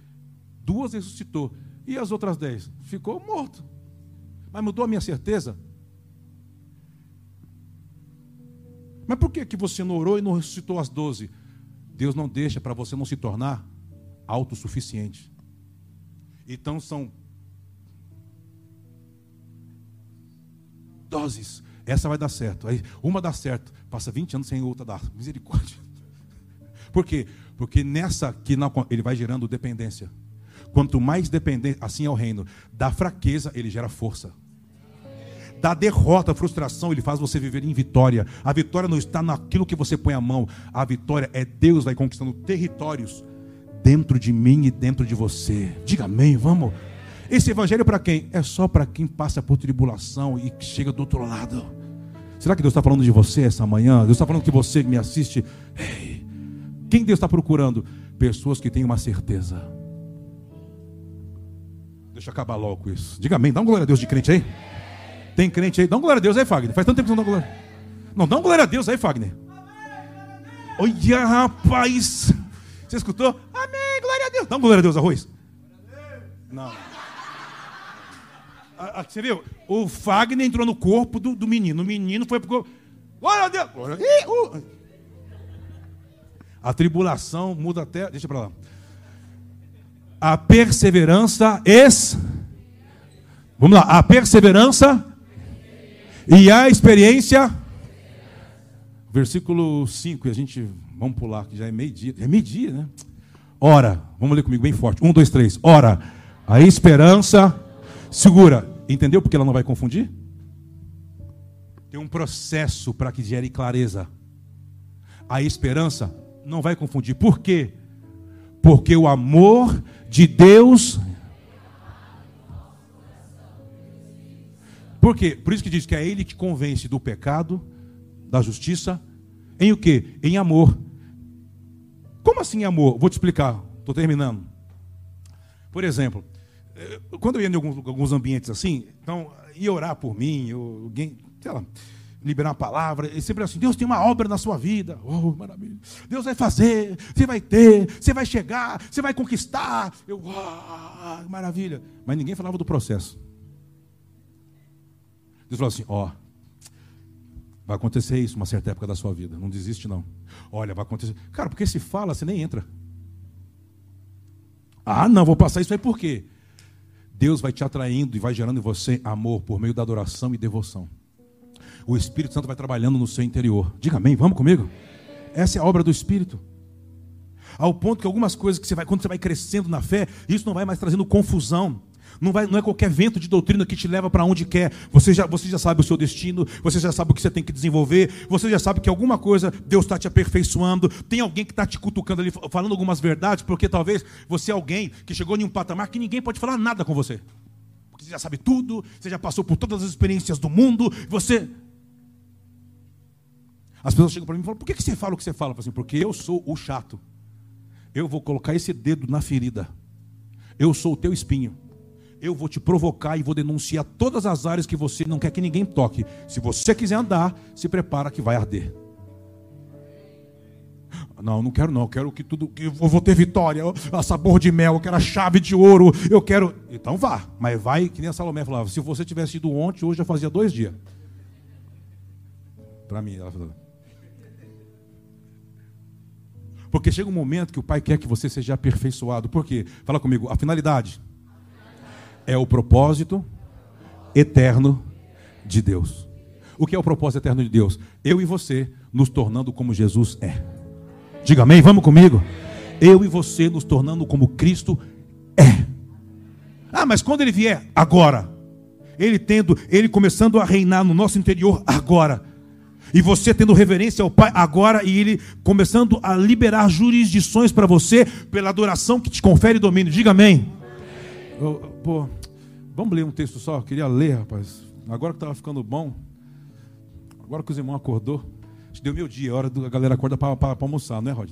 Duas ressuscitou. E as outras dez? Ficou morto. Mas mudou a minha certeza? Mas por que, que você não orou e não ressuscitou as doze? Deus não deixa para você não se tornar autossuficiente. Então são doses. Essa vai dar certo. Aí uma dá certo, passa 20 anos sem outra dar. Misericórdia. Por quê? Porque nessa que não, ele vai gerando dependência. Quanto mais dependente, assim é o reino. Da fraqueza, ele gera força. Da derrota, frustração, ele faz você viver em vitória. A vitória não está naquilo que você põe a mão. A vitória é Deus vai conquistando territórios dentro de mim e dentro de você. Diga amém, vamos. Esse evangelho para quem? É só para quem passa por tribulação e chega do outro lado. Será que Deus está falando de você essa manhã? Deus está falando que você me assiste. Ei, quem Deus está procurando? Pessoas que têm uma certeza. Deixa eu acabar logo com isso. Diga amém. Dá uma glória a Deus de crente aí. Tem crente aí? Dá uma glória a Deus aí, Fagner. Faz tanto tempo que não dá glória. Não, dá uma glória a Deus aí, Fagner. Olha, rapaz. Você escutou? Amém, glória a Deus. Dá uma glória a Deus, arroz. Não. Você viu? O Fagner entrou no corpo do, do menino. O menino foi pro corpo. Glória a Deus. Glória a Deus. A tribulação muda até. Deixa para lá a perseverança es Vamos lá, a perseverança e a experiência. Versículo 5, a gente vamos pular, que já é meio-dia. É meio-dia, né? Ora, vamos ler comigo bem forte. Um, dois, três. Ora, a esperança segura. Entendeu porque ela não vai confundir? Tem um processo para que gere clareza. A esperança não vai confundir. Por quê? Porque o amor de Deus. Por quê? Por isso que diz que é Ele que convence do pecado, da justiça, em o quê? Em amor. Como assim amor? Vou te explicar, estou terminando. Por exemplo, eh, quando eu ia em alguns, alguns ambientes assim, então ia orar por mim, alguém, sei lá, liberar uma palavra, e sempre assim, Deus tem uma obra na sua vida. Oh, maravilha. Deus vai fazer, você vai ter, você vai chegar, você vai conquistar. Eu, oh, maravilha. Mas ninguém falava do processo. Deus falou assim, ó, vai acontecer isso uma certa época da sua vida, não desiste não. Olha, vai acontecer. Cara, porque se fala, você nem entra. Ah, não, vou passar isso aí por quê? Deus vai te atraindo e vai gerando em você amor por meio da adoração e devoção o Espírito Santo vai trabalhando no seu interior. Diga amém, vamos comigo? Essa é a obra do Espírito. Ao ponto que algumas coisas que você vai, quando você vai crescendo na fé, isso não vai mais trazendo confusão. Não, vai, não é qualquer vento de doutrina que te leva para onde quer. Você já, você já sabe o seu destino, você já sabe o que você tem que desenvolver, você já sabe que alguma coisa Deus está te aperfeiçoando. Tem alguém que está te cutucando ali, falando algumas verdades, porque talvez você é alguém que chegou em um patamar que ninguém pode falar nada com você. Porque você já sabe tudo, você já passou por todas as experiências do mundo, você as pessoas chegam para mim e falam: por que, você fala o que você fala? Eu assim, porque eu sou o chato. Eu vou colocar esse dedo na ferida. Eu sou o teu espinho. Eu vou te provocar e vou denunciar todas as áreas que você não quer que ninguém toque. Se você quiser andar, se prepara que vai arder. Não, não quero não. Eu quero que tudo. Eu vou ter vitória. A sabor de mel, eu quero a chave de ouro. Eu quero. Então vá. Mas vai, que nem a Salomé falava. Se você tivesse ido ontem, hoje já fazia dois dias. Para mim, ela falou. Porque chega um momento que o Pai quer que você seja aperfeiçoado. Por quê? Fala comigo, a finalidade é o propósito eterno de Deus. O que é o propósito eterno de Deus? Eu e você nos tornando como Jesus é. Diga amém, vamos comigo. Eu e você nos tornando como Cristo é. Ah, mas quando ele vier? Agora. Ele tendo, ele começando a reinar no nosso interior agora. E você tendo reverência ao Pai agora e ele começando a liberar jurisdições para você pela adoração que te confere domínio. Diga amém. pô, vamos ler um texto só. Eu queria ler, rapaz. Agora que estava ficando bom. Agora que os irmãos acordou. Deu meu dia, é hora da galera acorda para almoçar, não é, Rod?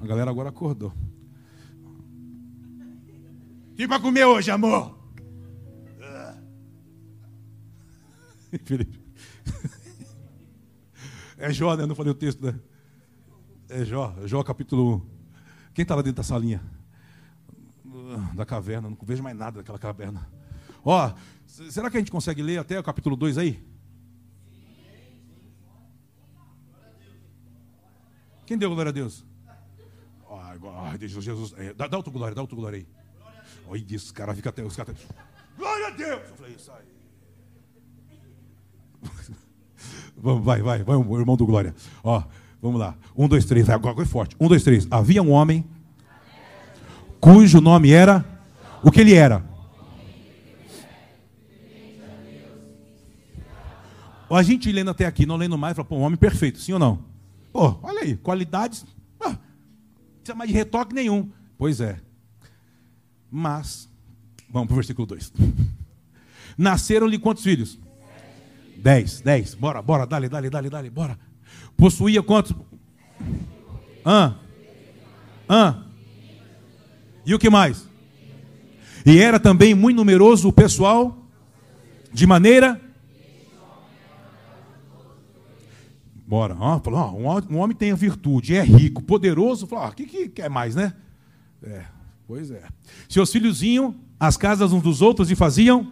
A galera agora acordou. E para comer hoje, amor? Felipe. É Jó, né? Eu não falei o texto, né? É Jó, é Jó capítulo 1. Quem está lá dentro da salinha? Da caverna, não vejo mais nada daquela caverna. Ó, será que a gente consegue ler até o capítulo 2 aí? Quem deu glória a Deus? Ai, Deus, Jesus. É, dá, outro glória, dá outro glória aí. Olha isso, cara fica até. Os caras Glória a Deus! Eu falei, isso aí. Vai, vai, vai, o irmão do Glória. Ó, vamos lá. Um, dois, três. Agora é forte. Um, dois, três. Havia um homem cujo nome era. O que ele era? A gente lendo até aqui, não lendo mais, fala, pô, um homem perfeito, sim ou não? Pô, olha aí, qualidades. Não precisa mais de retoque nenhum. Pois é. Mas, vamos para o versículo 2. Nasceram-lhe quantos filhos? Dez, dez. Bora, bora, dale, dale, dale, dale, bora. Possuía quantos? Ah. Ah. E o que mais? E era também muito numeroso o pessoal, de maneira. Bora. Ah, falou, um homem tem a virtude, é rico, poderoso. Falou, o que, que quer mais, né? É, pois é. Seus filhos iam às casas uns dos outros e faziam,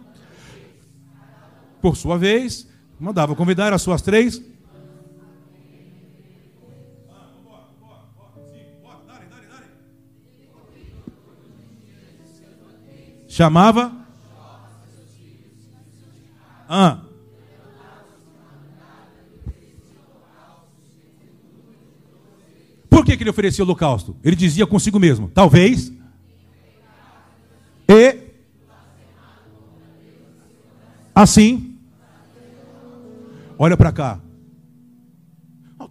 por sua vez, Mandava convidar as suas três. Chamava. Ah. Por que, que ele oferecia holocausto? Ele dizia consigo mesmo: talvez. E. Assim Olha para cá.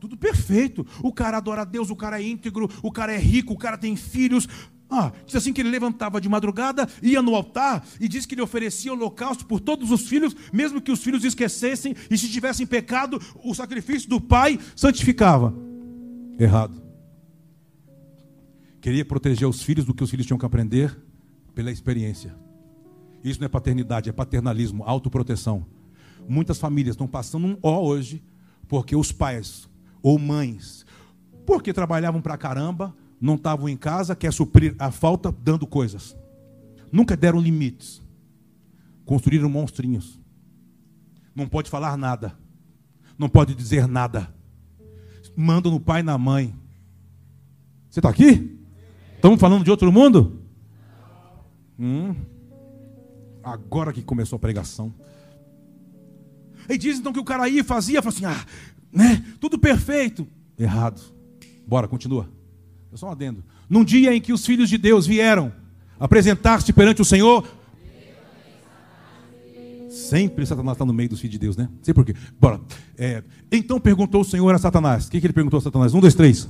Tudo perfeito. O cara adora a Deus, o cara é íntegro, o cara é rico, o cara tem filhos. Ah, diz assim que ele levantava de madrugada, ia no altar e diz que ele oferecia holocausto por todos os filhos, mesmo que os filhos esquecessem e se tivessem pecado, o sacrifício do pai santificava. Errado. Queria proteger os filhos do que os filhos tinham que aprender pela experiência. Isso não é paternidade, é paternalismo, autoproteção. Muitas famílias estão passando um ó hoje, porque os pais ou mães, porque trabalhavam pra caramba, não estavam em casa, quer suprir a falta dando coisas. Nunca deram limites. Construíram monstrinhos. Não pode falar nada. Não pode dizer nada. Mandam no pai e na mãe. Você está aqui? Estamos falando de outro mundo? Hum. Agora que começou a pregação. E diz então que o cara e fazia, falou assim, ah, né? Tudo perfeito. Errado. Bora, continua. Eu só um adendo. Num dia em que os filhos de Deus vieram apresentar-se perante o Senhor, Sempre Satanás está no meio dos filhos de Deus, né? Não sei porquê. Bora. É, então perguntou o Senhor a Satanás. O que, que ele perguntou a Satanás? Um, dois, três.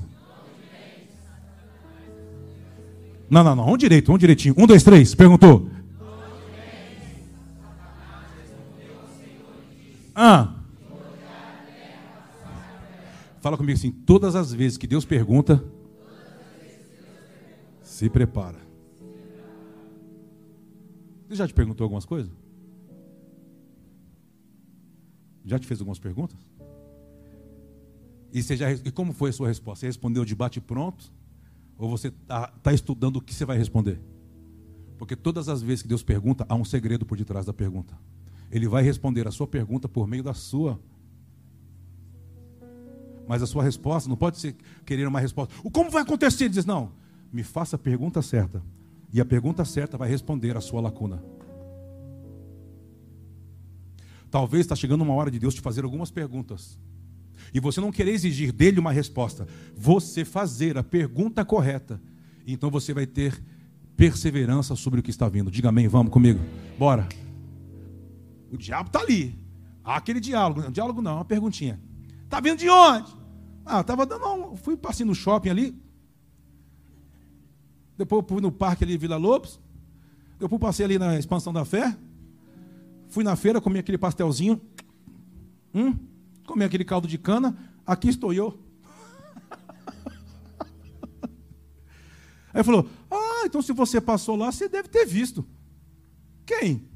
Não, não, não. Um direito, um direitinho. Um, dois, três. Perguntou. Ah. Fala comigo assim: todas as vezes que Deus pergunta, se prepara. Ele já te perguntou algumas coisas? Já te fez algumas perguntas? E, você já, e como foi a sua resposta? Você respondeu de bate pronto? Ou você está tá estudando o que você vai responder? Porque todas as vezes que Deus pergunta, há um segredo por detrás da pergunta. Ele vai responder a sua pergunta por meio da sua. Mas a sua resposta não pode ser querer uma resposta. O como vai acontecer? Ele diz, não, me faça a pergunta certa. E a pergunta certa vai responder a sua lacuna. Talvez está chegando uma hora de Deus te fazer algumas perguntas. E você não querer exigir dele uma resposta. Você fazer a pergunta correta. Então você vai ter perseverança sobre o que está vindo. Diga amém, vamos comigo. Bora. O diabo está ali. Ah, aquele diálogo. Diálogo não, uma perguntinha. Está vindo de onde? Ah, estava dando um. Fui passei no shopping ali. Depois fui no parque ali, Vila Lobos. Depois passei ali na expansão da fé. Fui na feira, comi aquele pastelzinho. Hum, comi aquele caldo de cana. Aqui estou eu. Aí falou: Ah, então se você passou lá, você deve ter visto. Quem?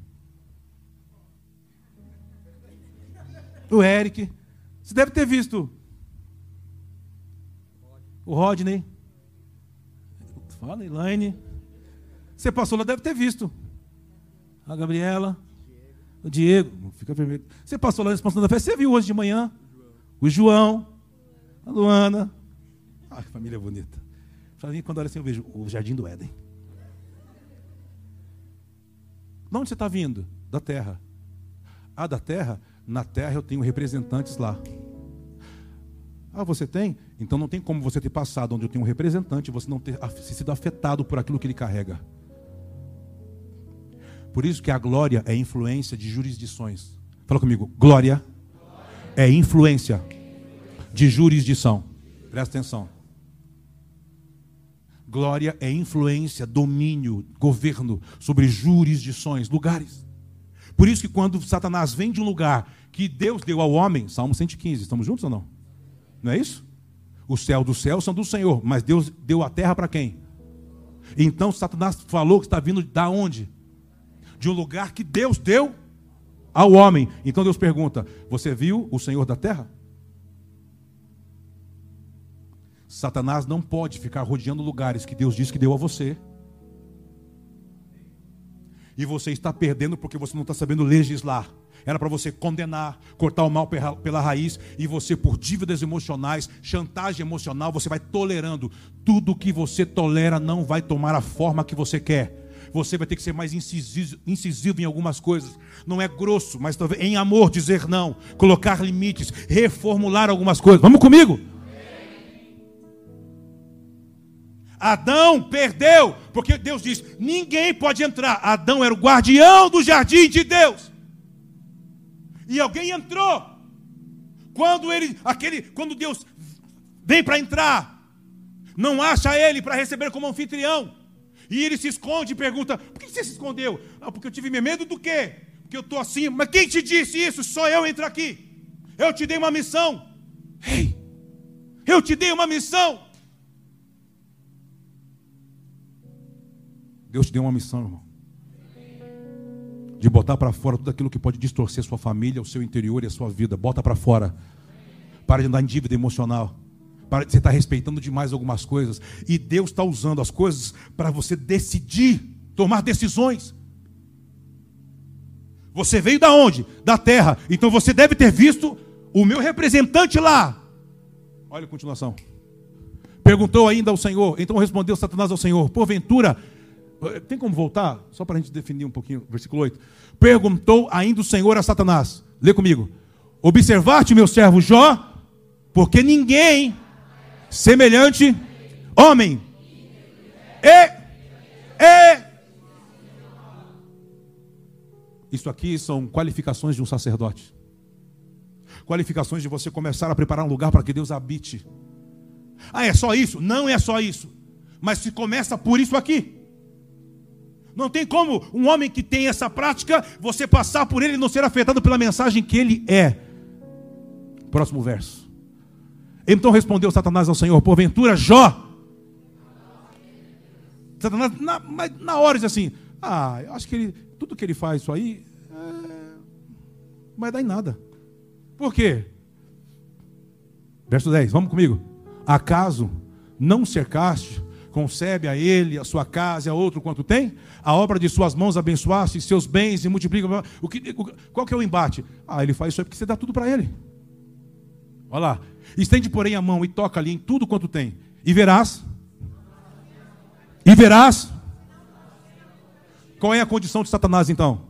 O Eric. Você deve ter visto. O Rodney. Fala, Elaine. Você passou lá, deve ter visto. A Gabriela. O Diego. Fica vermelho. Você passou lá na expansão da festa. Você viu hoje de manhã? O João. A Luana. Ah, que família bonita. Quando olha assim, eu vejo o Jardim do Éden. De onde você está vindo? Da terra. Ah, da terra? Na terra eu tenho representantes lá. Ah, você tem? Então não tem como você ter passado onde eu tenho um representante e você não ter sido afetado por aquilo que ele carrega. Por isso que a glória é influência de jurisdições. Fala comigo. Glória é influência de jurisdição. Presta atenção. Glória é influência, domínio, governo sobre jurisdições, lugares. Por isso que quando Satanás vem de um lugar que Deus deu ao homem, Salmo 115, estamos juntos ou não? Não é isso? O céu dos céus são do Senhor, mas Deus deu a terra para quem? Então Satanás falou que está vindo da onde? De um lugar que Deus deu ao homem. Então Deus pergunta: Você viu o Senhor da terra? Satanás não pode ficar rodeando lugares que Deus disse que deu a você. E você está perdendo porque você não está sabendo legislar. Era para você condenar, cortar o mal pela raiz, e você, por dívidas emocionais, chantagem emocional, você vai tolerando. Tudo que você tolera não vai tomar a forma que você quer. Você vai ter que ser mais incisivo, incisivo em algumas coisas. Não é grosso, mas em amor dizer não, colocar limites, reformular algumas coisas. Vamos comigo? Adão perdeu, porque Deus diz: ninguém pode entrar. Adão era o guardião do jardim de Deus e alguém entrou. Quando ele, aquele, quando Deus vem para entrar, não acha ele para receber como anfitrião. E ele se esconde e pergunta: Por que você se escondeu? Ah, porque eu tive medo do quê? Porque eu estou assim. Mas quem te disse isso? Só eu entro aqui. Eu te dei uma missão. Ei, eu te dei uma missão. Deus te deu uma missão, irmão de botar para fora tudo aquilo que pode distorcer sua família, o seu interior e a sua vida. Bota para fora. Para de andar em dívida emocional. Você estar tá respeitando demais algumas coisas. E Deus está usando as coisas para você decidir, tomar decisões. Você veio da onde? Da terra. Então você deve ter visto o meu representante lá. Olha a continuação. Perguntou ainda ao Senhor. Então respondeu Satanás ao Senhor: Porventura tem como voltar? Só para a gente definir um pouquinho, versículo 8. Perguntou ainda o Senhor a Satanás. Lê comigo. Observar-te, meu servo Jó, porque ninguém semelhante homem. E, e. Isso aqui são qualificações de um sacerdote. Qualificações de você começar a preparar um lugar para que Deus habite. Ah, é só isso? Não é só isso. Mas se começa por isso aqui. Não tem como um homem que tem essa prática, você passar por ele e não ser afetado pela mensagem que ele é. Próximo verso. Então respondeu Satanás ao Senhor: Porventura, Jó. Satanás, na, na hora, diz assim: Ah, eu acho que ele, tudo que ele faz isso aí, é, não vai dar em nada. Por quê? Verso 10, vamos comigo. Acaso não cercaste concebe a ele, a sua casa e a outro quanto tem? A obra de suas mãos abençoaste, seus bens e multiplica. O que, qual que é o embate? Ah, ele faz isso aí porque você dá tudo para ele. Olha lá, Estende, porém, a mão e toca ali em tudo quanto tem, e verás. E verás. Qual é a condição de Satanás então?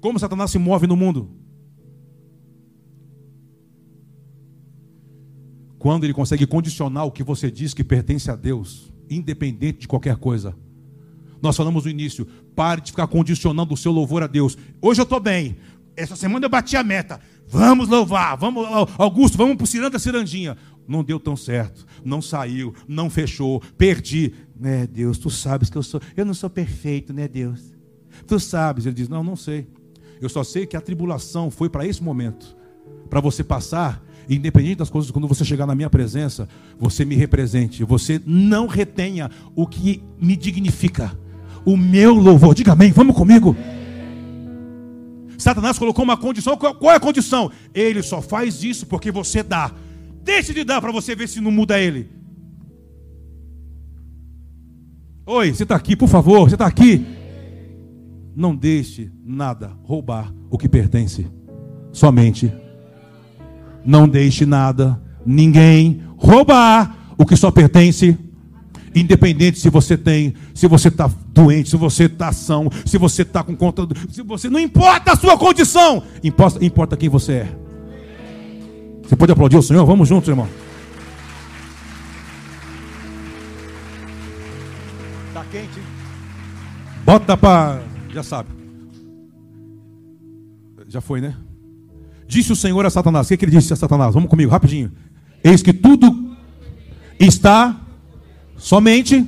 Como Satanás se move no mundo? Quando ele consegue condicionar o que você diz que pertence a Deus, independente de qualquer coisa. Nós falamos no início, pare de ficar condicionando o seu louvor a Deus. Hoje eu estou bem, essa semana eu bati a meta. Vamos louvar, vamos, Augusto, vamos para o Ciranda Cirandinha. Não deu tão certo, não saiu, não fechou, perdi. Né, Deus, tu sabes que eu sou, eu não sou perfeito, né, Deus? Tu sabes. Ele diz: Não, não sei. Eu só sei que a tribulação foi para esse momento, para você passar independente das coisas, quando você chegar na minha presença, você me represente, você não retenha o que me dignifica, o meu louvor. Diga amém, vamos comigo. Satanás colocou uma condição, qual é a condição? Ele só faz isso porque você dá. Deixe de dar para você ver se não muda ele. Oi, você está aqui, por favor, você está aqui. Não deixe nada roubar o que pertence somente não deixe nada, ninguém roubar o que só pertence. Independente se você tem, se você está doente, se você está são, se você está com conta, se você não importa a sua condição, importa, importa quem você é. Você pode aplaudir o Senhor? Vamos juntos, irmão. Está quente. Bota para, já sabe. Já foi, né? Disse o Senhor a Satanás. O que, é que ele disse a Satanás? Vamos comigo, rapidinho. Eis que tudo está somente.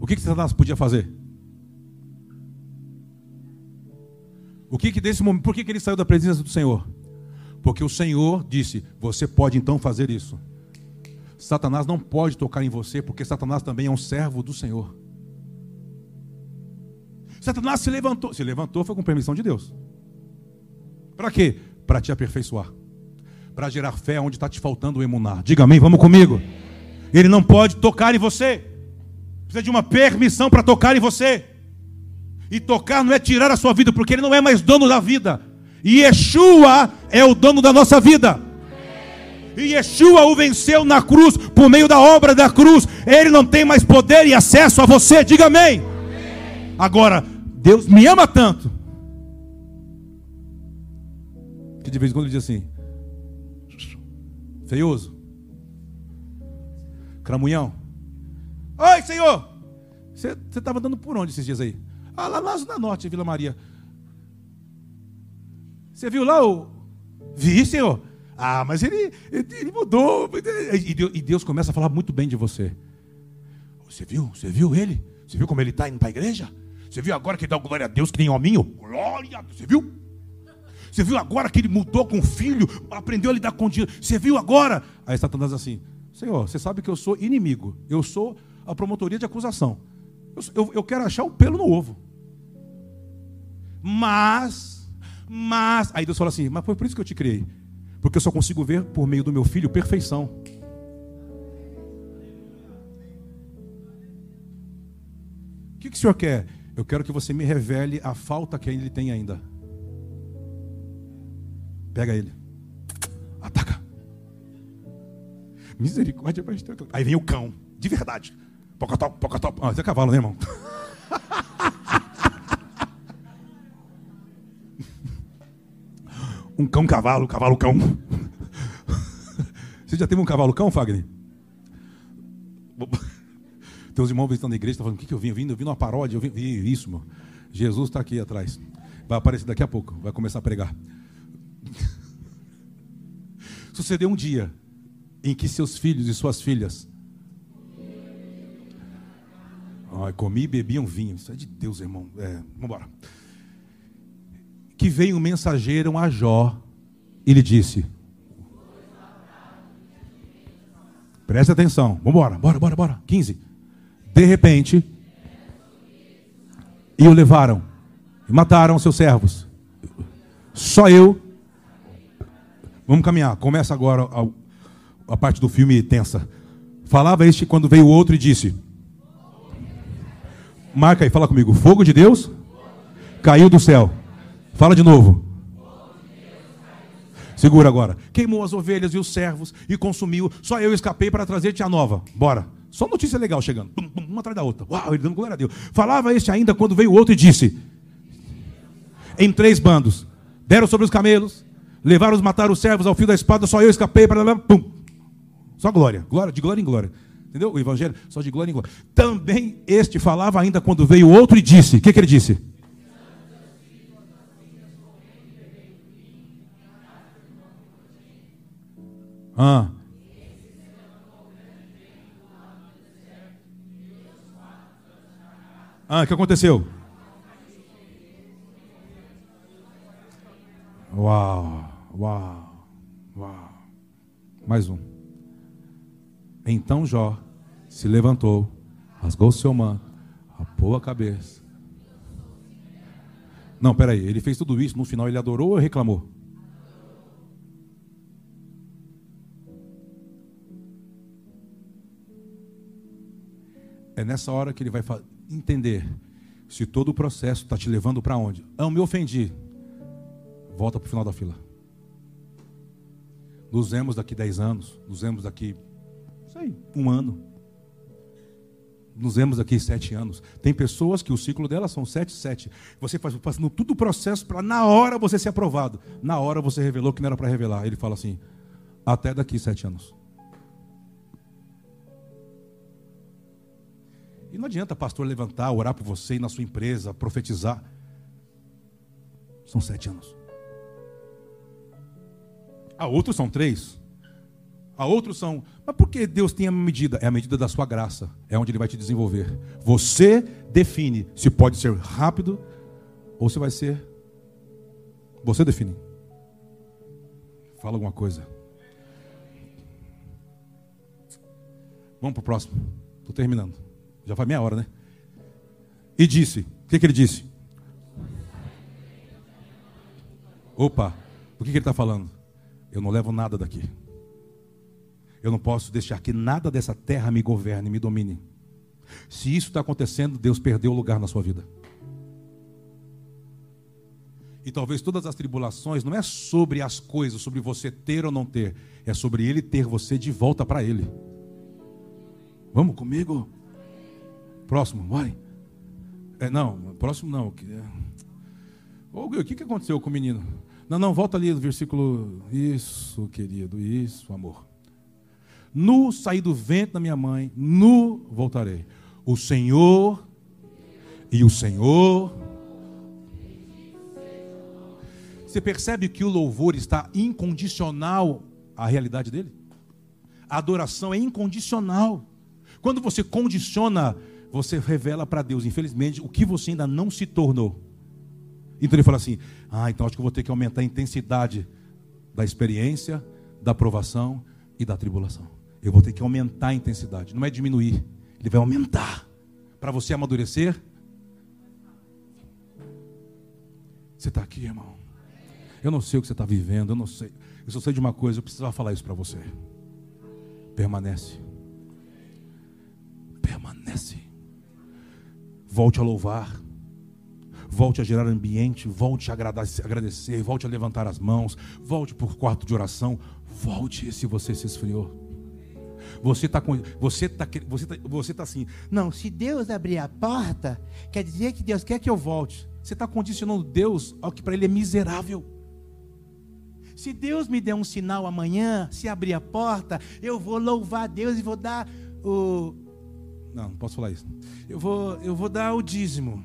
O que, que Satanás podia fazer? O que que desse momento, por que, que ele saiu da presença do Senhor? Porque o Senhor disse: Você pode então fazer isso. Satanás não pode tocar em você, porque Satanás também é um servo do Senhor. Satanás se levantou. Se levantou foi com permissão de Deus. Para quê? Para te aperfeiçoar. Para gerar fé onde está te faltando o emunar. Diga amém, vamos comigo. Ele não pode tocar em você. Precisa de uma permissão para tocar em você. E tocar não é tirar a sua vida, porque ele não é mais dono da vida. E Yeshua é o dono da nossa vida. E Yeshua o venceu na cruz, por meio da obra da cruz. Ele não tem mais poder e acesso a você. Diga amém. Agora, Deus me ama tanto. Que de vez em quando ele diz assim: Feioso, Cramunhão. Oi, Senhor. Você estava andando por onde esses dias aí? Ah, lá na Zona Norte, Vila Maria. Você viu lá o. Vi, Senhor. Ah, mas ele, ele mudou. E Deus começa a falar muito bem de você. Você viu? Você viu ele? Você viu como ele está indo para a igreja? Você viu agora que ele dá glória a Deus que nem hominho? Glória. Você viu? Você viu agora que ele mudou com o filho, aprendeu a lidar com o dinheiro? Você viu agora? Aí Satanás assim: Senhor, você sabe que eu sou inimigo. Eu sou a promotoria de acusação. Eu, eu, quero achar o pelo no ovo. Mas, mas. Aí Deus fala assim: Mas foi por isso que eu te criei. Porque eu só consigo ver por meio do meu filho perfeição. O que, que o senhor quer? Eu quero que você me revele a falta que ele tem ainda. Pega ele. Ataca. Misericórdia, pastor. Aí vem o cão, de verdade. Pocotó, pocotó. Ah, você é cavalo, né, irmão? um cão cavalo, cavalo cão. Você já teve um cavalo cão, Fagner? Teus irmãos estão na igreja, estão falando, o que, que eu vim? Eu vim, eu vim numa paródia, eu vim, vi isso, meu. Jesus está aqui atrás. Vai aparecer daqui a pouco, vai começar a pregar. Sucedeu um dia em que seus filhos e suas filhas Ai, comi e bebi um vinho. Isso é de Deus, irmão. É, vamos embora. Que veio um mensageiro a Jó e lhe disse: Preste atenção. Vamos embora, bora, bora, bora. 15. De repente, e o levaram, e mataram seus servos. Só eu. Vamos caminhar. Começa agora a, a parte do filme tensa. Falava este quando veio o outro e disse: Marca aí, fala comigo. Fogo de Deus caiu do céu. Fala de novo. Segura agora. Queimou as ovelhas e os servos e consumiu. Só eu escapei para trazer-te a nova. Bora. Só notícia legal chegando. Uma atrás da outra. Uau, ele dando glória a Deus. Falava este ainda quando veio o outro e disse: Em três bandos. Deram sobre os camelos. Levaram os mataram os servos ao fio da espada. Só eu escapei para. Pum. Só glória. Glória, de glória em glória. Entendeu? O evangelho só de glória em glória. Também este falava ainda quando veio outro e disse: O que, que ele disse? Ah. Ah, o que aconteceu? Uau, uau, uau. Mais um. Então Jó se levantou, rasgou seu manto, apou a cabeça. Não, peraí, ele fez tudo isso, no final ele adorou ou reclamou? É nessa hora que ele vai entender se todo o processo está te levando para onde. Ah, eu me ofendi. Volta para o final da fila. Nos vemos daqui 10 anos, nos vemos daqui, sei, um ano. Nos vemos daqui sete anos. Tem pessoas que o ciclo delas são sete, sete. Você faz passando tudo o processo para na hora você ser aprovado. Na hora você revelou que não era para revelar. Ele fala assim: até daqui sete anos. E não adianta pastor levantar, orar por você e na sua empresa, profetizar. São sete anos. A outros são três. A outros são. Mas por que Deus tem a medida? É a medida da sua graça. É onde Ele vai te desenvolver. Você define se pode ser rápido ou se vai ser. Você define. Fala alguma coisa. Vamos para o próximo. Estou terminando. Já foi meia hora, né? E disse: O que, que ele disse? Opa, o que, que ele está falando? Eu não levo nada daqui. Eu não posso deixar que nada dessa terra me governe, me domine. Se isso está acontecendo, Deus perdeu o lugar na sua vida. E talvez todas as tribulações não é sobre as coisas, sobre você ter ou não ter, é sobre Ele ter você de volta para Ele. Vamos comigo? Próximo, vai. É, não, próximo não. O que, que aconteceu com o menino? Não, não, volta ali no versículo. Isso, querido, isso, amor. Nu saí do vento da minha mãe, nu voltarei. O Senhor e o Senhor. Você percebe que o louvor está incondicional à realidade dele? A adoração é incondicional. Quando você condiciona você revela para Deus, infelizmente, o que você ainda não se tornou. Então ele fala assim: Ah, então acho que eu vou ter que aumentar a intensidade da experiência, da aprovação e da tribulação. Eu vou ter que aumentar a intensidade, não é diminuir, ele vai aumentar. Para você amadurecer. Você está aqui, irmão. Eu não sei o que você está vivendo, eu não sei. Eu só sei de uma coisa, eu precisava falar isso para você. Permanece. Permanece. Volte a louvar. Volte a gerar ambiente, volte a agradecer, volte a levantar as mãos, volte para o quarto de oração, volte se você se esfriou. Você está você tá, você tá, você tá assim, não, se Deus abrir a porta, quer dizer que Deus quer que eu volte. Você está condicionando Deus ao que para Ele é miserável. Se Deus me der um sinal amanhã, se abrir a porta, eu vou louvar Deus e vou dar o, não, não posso falar isso. Eu vou, eu vou dar o dízimo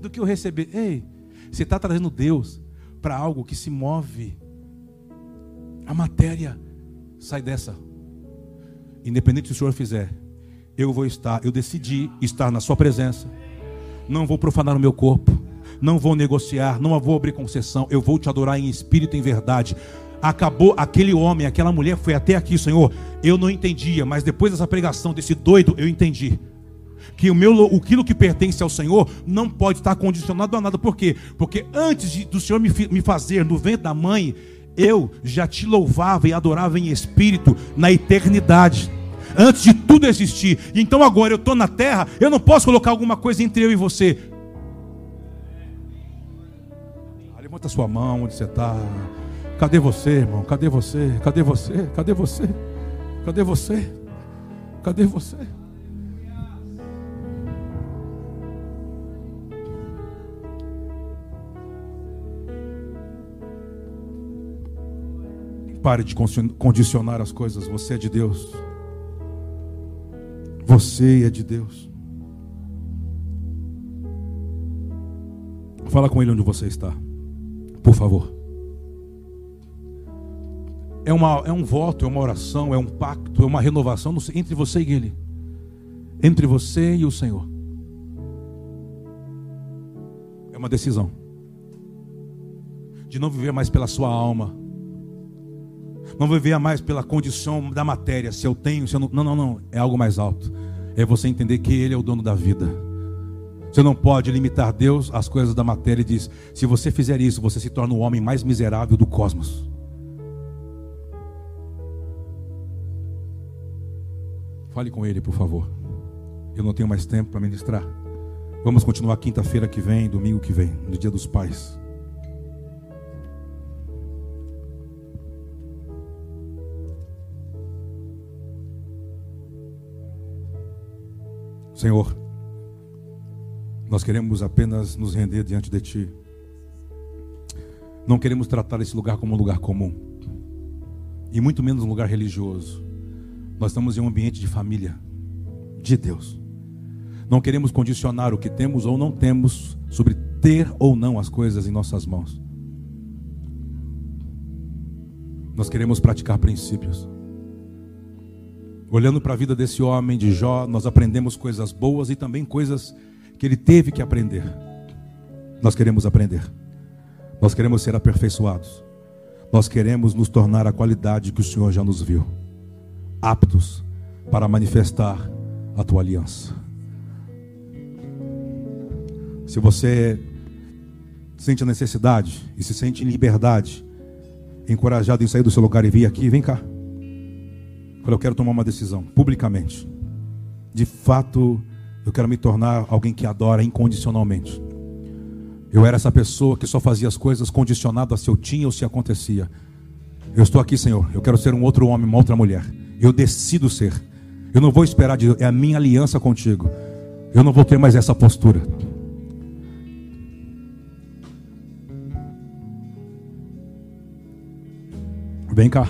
do que eu receber. Ei, você está trazendo Deus para algo que se move. A matéria sai dessa. Independente do que o Senhor fizer, eu vou estar, eu decidi estar na Sua presença. Não vou profanar o meu corpo. Não vou negociar, não vou abrir concessão. Eu vou te adorar em espírito e em verdade acabou aquele homem, aquela mulher foi até aqui, Senhor. Eu não entendia, mas depois dessa pregação desse doido, eu entendi. Que o meu aquilo que pertence ao Senhor não pode estar condicionado a nada. Por quê? Porque antes de, do Senhor me, me fazer no ventre da mãe, eu já te louvava e adorava em espírito na eternidade. Antes de tudo existir. Então agora eu estou na terra, eu não posso colocar alguma coisa entre eu e você. Levanta sua mão onde você está. Cadê você, irmão? Cadê você? Cadê você? Cadê você? Cadê você? Cadê você? Pare de condicionar as coisas. Você é de Deus. Você é de Deus. Fala com ele onde você está. Por favor. É, uma, é um voto, é uma oração, é um pacto, é uma renovação entre você e ele. Entre você e o Senhor. É uma decisão. De não viver mais pela sua alma não viver mais pela condição da matéria, se eu tenho, se eu não. Não, não, não. É algo mais alto. É você entender que Ele é o dono da vida. Você não pode limitar Deus às coisas da matéria e diz: se você fizer isso, você se torna o homem mais miserável do cosmos. Fale com Ele, por favor. Eu não tenho mais tempo para ministrar. Vamos continuar quinta-feira que vem, domingo que vem, no Dia dos Pais. Senhor, nós queremos apenas nos render diante de Ti. Não queremos tratar esse lugar como um lugar comum, e muito menos um lugar religioso. Nós estamos em um ambiente de família, de Deus. Não queremos condicionar o que temos ou não temos sobre ter ou não as coisas em nossas mãos. Nós queremos praticar princípios. Olhando para a vida desse homem de Jó, nós aprendemos coisas boas e também coisas que ele teve que aprender. Nós queremos aprender. Nós queremos ser aperfeiçoados. Nós queremos nos tornar a qualidade que o Senhor já nos viu, aptos para manifestar a tua aliança. Se você sente a necessidade e se sente em liberdade, encorajado em sair do seu lugar e vir aqui, vem cá. Eu quero tomar uma decisão publicamente. De fato, eu quero me tornar alguém que adora incondicionalmente. Eu era essa pessoa que só fazia as coisas condicionado a se eu tinha ou se acontecia. Eu estou aqui, Senhor. Eu quero ser um outro homem, uma outra mulher. Eu decido ser. Eu não vou esperar de é a minha aliança contigo. Eu não vou ter mais essa postura. Vem cá.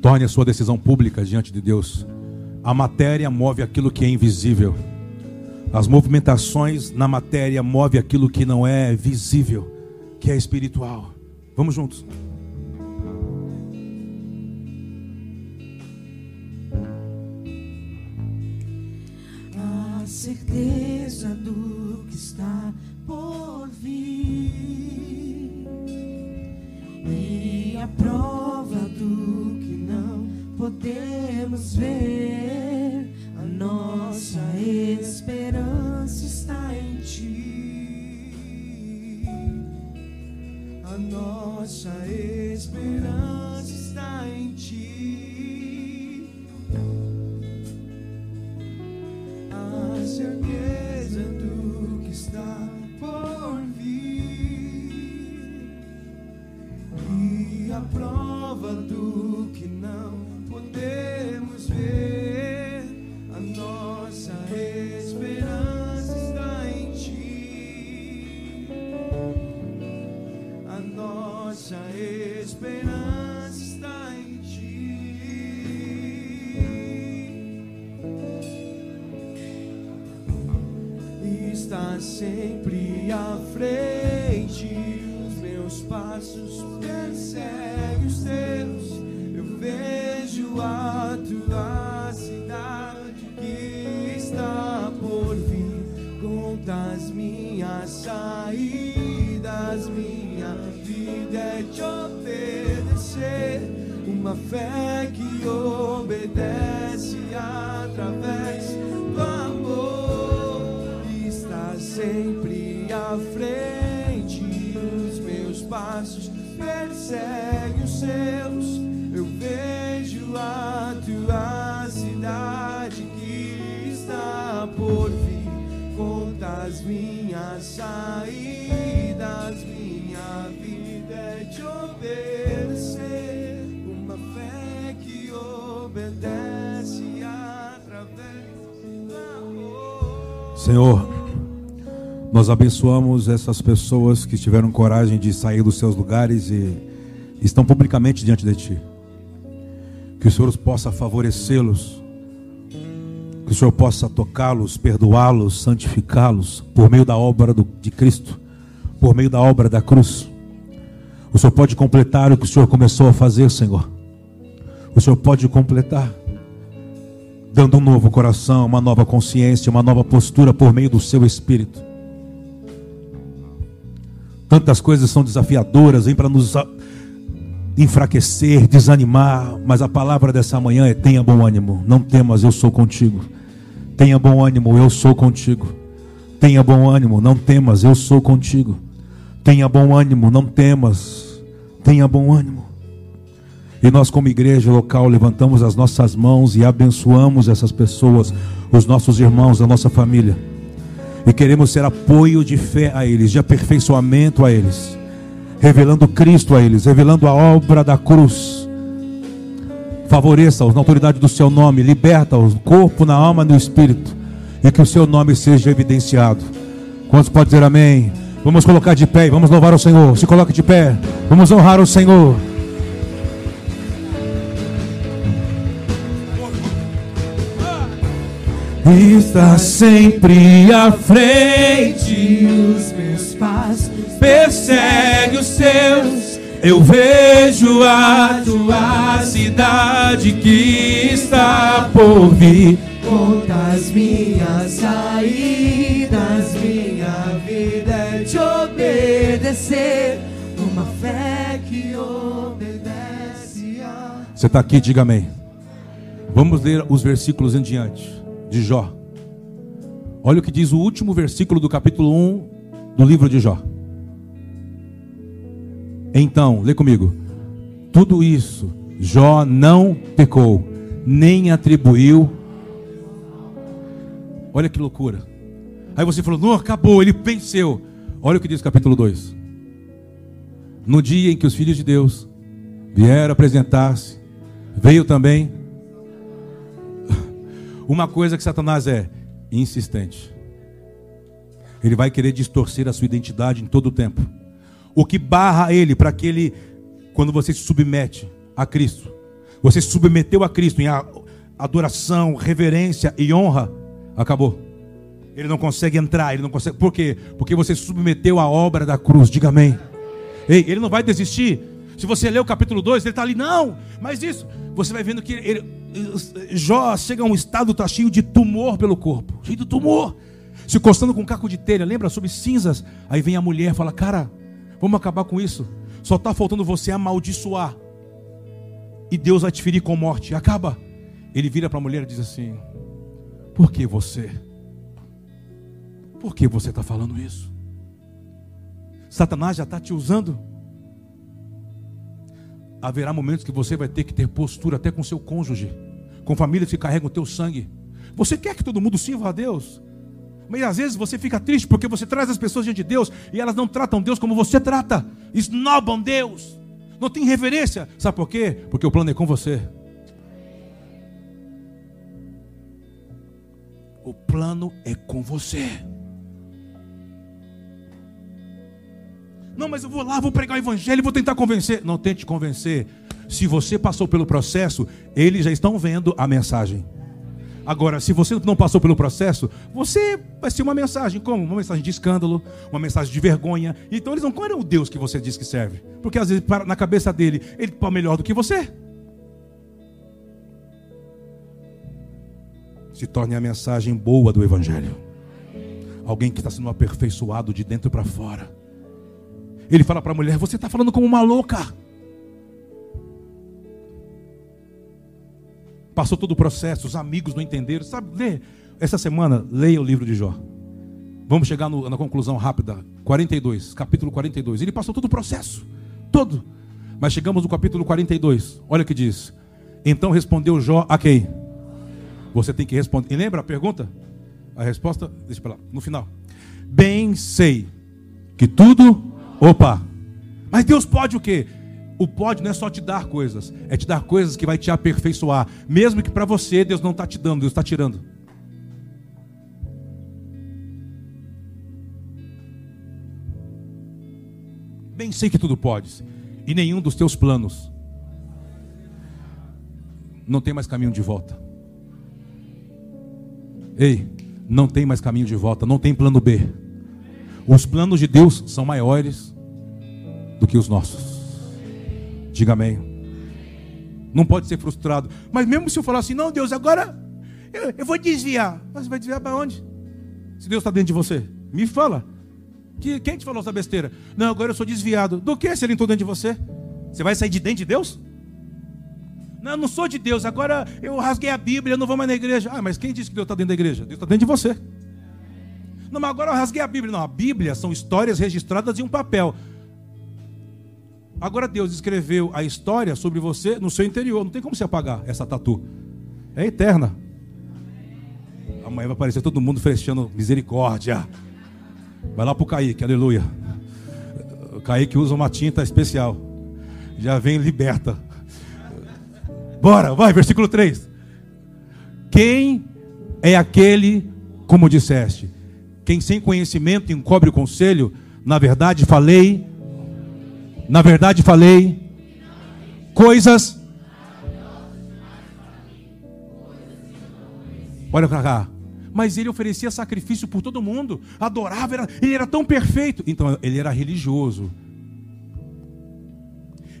Torne a sua decisão pública diante de Deus. A matéria move aquilo que é invisível. As movimentações na matéria move aquilo que não é visível, que é espiritual. Vamos juntos. A certeza do que está por vir e a prova do podemos ver, a nossa esperança está em ti. A nossa esperança está em ti. A certeza do que está por vir e a prova do que não podemos ver a nossa esperança está em ti. A nossa esperança está em ti. Está sempre à frente, os meus passos perseguem nós abençoamos essas pessoas que tiveram coragem de sair dos seus lugares e estão publicamente diante de Ti. Que o Senhor possa favorecê-los, que o Senhor possa tocá-los, perdoá-los, santificá-los por meio da obra do, de Cristo, por meio da obra da cruz. O Senhor pode completar o que o Senhor começou a fazer, Senhor. O Senhor pode completar, dando um novo coração, uma nova consciência, uma nova postura por meio do seu Espírito. Tantas coisas são desafiadoras, vêm para nos enfraquecer, desanimar, mas a palavra dessa manhã é: tenha bom ânimo, não temas, eu sou contigo. Tenha bom ânimo, eu sou contigo. Tenha bom ânimo, não temas, eu sou contigo. Tenha bom ânimo, não temas. Tenha bom ânimo. E nós, como igreja local, levantamos as nossas mãos e abençoamos essas pessoas, os nossos irmãos, a nossa família. E queremos ser apoio de fé a eles, de aperfeiçoamento a eles, revelando Cristo a eles, revelando a obra da cruz. Favoreça-os na autoridade do seu nome, liberta-os, corpo, na alma e no espírito, e que o seu nome seja evidenciado. Quantos pode dizer amém? Vamos colocar de pé e vamos louvar o Senhor. Se coloque de pé, vamos honrar o Senhor. Está sempre à frente, os meus passos persegue os seus. Eu vejo a tua cidade que está por vir. Contas minhas saídas, minha vida é te obedecer. Uma fé que obedece a. Você está aqui, diga amém. Vamos ler os versículos em diante de Jó. Olha o que diz o último versículo do capítulo 1 do livro de Jó. Então, lê comigo. Tudo isso, Jó não pecou, nem atribuiu. Olha que loucura. Aí você falou, não, acabou, ele venceu. Olha o que diz o capítulo 2. No dia em que os filhos de Deus vieram apresentar-se, veio também uma coisa que Satanás é insistente. Ele vai querer distorcer a sua identidade em todo o tempo. O que barra ele para que ele, quando você se submete a Cristo, você se submeteu a Cristo em adoração, reverência e honra, acabou. Ele não consegue entrar, ele não consegue. Por quê? Porque você se submeteu à obra da cruz. Diga amém. Ei, ele não vai desistir. Se você ler o capítulo 2, ele está ali, não, mas isso, você vai vendo que ele, Jó chega a um estado, está cheio de tumor pelo corpo, cheio de tumor, se encostando com um caco de telha, lembra? Sobre cinzas. Aí vem a mulher e fala: Cara, vamos acabar com isso. Só está faltando você amaldiçoar. E Deus vai te ferir com morte. Acaba. Ele vira para a mulher e diz assim: Por que você? Por que você está falando isso? Satanás já está te usando haverá momentos que você vai ter que ter postura até com seu cônjuge, com famílias que carregam o teu sangue. Você quer que todo mundo sirva a Deus? Mas às vezes você fica triste porque você traz as pessoas diante de Deus e elas não tratam Deus como você trata, esnobam Deus, não tem reverência. Sabe por quê? Porque o plano é com você. O plano é com você. Não, mas eu vou lá, vou pregar o evangelho, vou tentar convencer. Não tente convencer. Se você passou pelo processo, eles já estão vendo a mensagem. Agora, se você não passou pelo processo, você vai ser uma mensagem como? Uma mensagem de escândalo, uma mensagem de vergonha. Então eles não querem o Deus que você diz que serve. Porque às vezes na cabeça dele, ele está melhor do que você. Se torne a mensagem boa do Evangelho. Alguém que está sendo aperfeiçoado de dentro para fora. Ele fala para a mulher: Você está falando como uma louca. Passou todo o processo, os amigos não entenderam. Sabe, lê. Essa semana, leia o livro de Jó. Vamos chegar no, na conclusão rápida. 42, capítulo 42. Ele passou todo o processo, todo. Mas chegamos no capítulo 42. Olha o que diz. Então respondeu Jó a quem? Você tem que responder. E lembra a pergunta? A resposta, deixa para lá, no final. Bem sei que tudo Opa! Mas Deus pode o quê? O pode não é só te dar coisas, é te dar coisas que vai te aperfeiçoar, mesmo que para você Deus não está te dando, Deus está tirando. Bem sei que tudo podes, e nenhum dos teus planos não tem mais caminho de volta. Ei, não tem mais caminho de volta, não tem plano B. Os planos de Deus são maiores do que os nossos. Diga amém. Não pode ser frustrado. Mas mesmo se eu falar assim, não, Deus, agora eu, eu vou desviar. Mas você vai desviar para onde? Se Deus está dentro de você, me fala. Que, quem te falou essa besteira? Não, agora eu sou desviado. Do que se ele entrou dentro de você? Você vai sair de dentro de Deus? Não, eu não sou de Deus. Agora eu rasguei a Bíblia, eu não vou mais na igreja. Ah, mas quem disse que Deus está dentro da igreja? Deus está dentro de você. Não, mas agora eu rasguei a Bíblia. Não, a Bíblia são histórias registradas em um papel. Agora Deus escreveu a história sobre você no seu interior. Não tem como se apagar essa tatu. É eterna. Amanhã vai aparecer todo mundo fechando misericórdia. Vai lá pro Kaique, aleluia. O Kaique usa uma tinta especial. Já vem liberta. Bora, vai, versículo 3. Quem é aquele, como disseste, quem sem conhecimento encobre o conselho, na verdade falei, na verdade falei coisas. Olha para cá. Mas ele oferecia sacrifício por todo mundo, adorava, era, ele era tão perfeito. Então ele era religioso,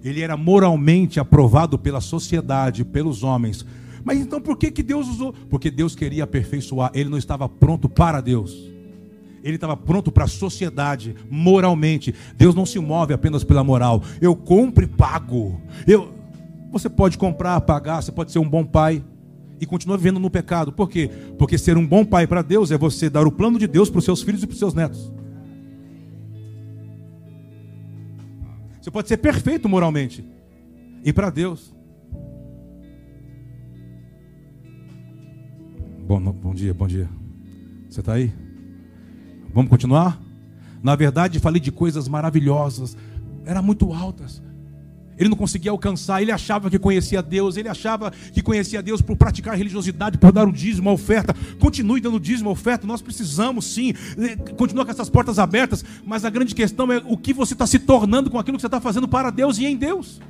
ele era moralmente aprovado pela sociedade, pelos homens. Mas então por que, que Deus usou? Porque Deus queria aperfeiçoar, ele não estava pronto para Deus. Ele estava pronto para a sociedade, moralmente. Deus não se move apenas pela moral. Eu compro e pago. Eu... Você pode comprar, pagar, você pode ser um bom pai e continuar vivendo no pecado. Por quê? Porque ser um bom pai para Deus é você dar o plano de Deus para os seus filhos e para os seus netos. Você pode ser perfeito moralmente. E para Deus. Bom, bom dia, bom dia. Você está aí? Vamos continuar? Na verdade, falei de coisas maravilhosas, eram muito altas. Ele não conseguia alcançar, ele achava que conhecia Deus, ele achava que conhecia Deus por praticar religiosidade, por dar o dízimo, a oferta. Continue dando dízimo, a oferta, nós precisamos sim, continua com essas portas abertas, mas a grande questão é o que você está se tornando com aquilo que você está fazendo para Deus e em Deus.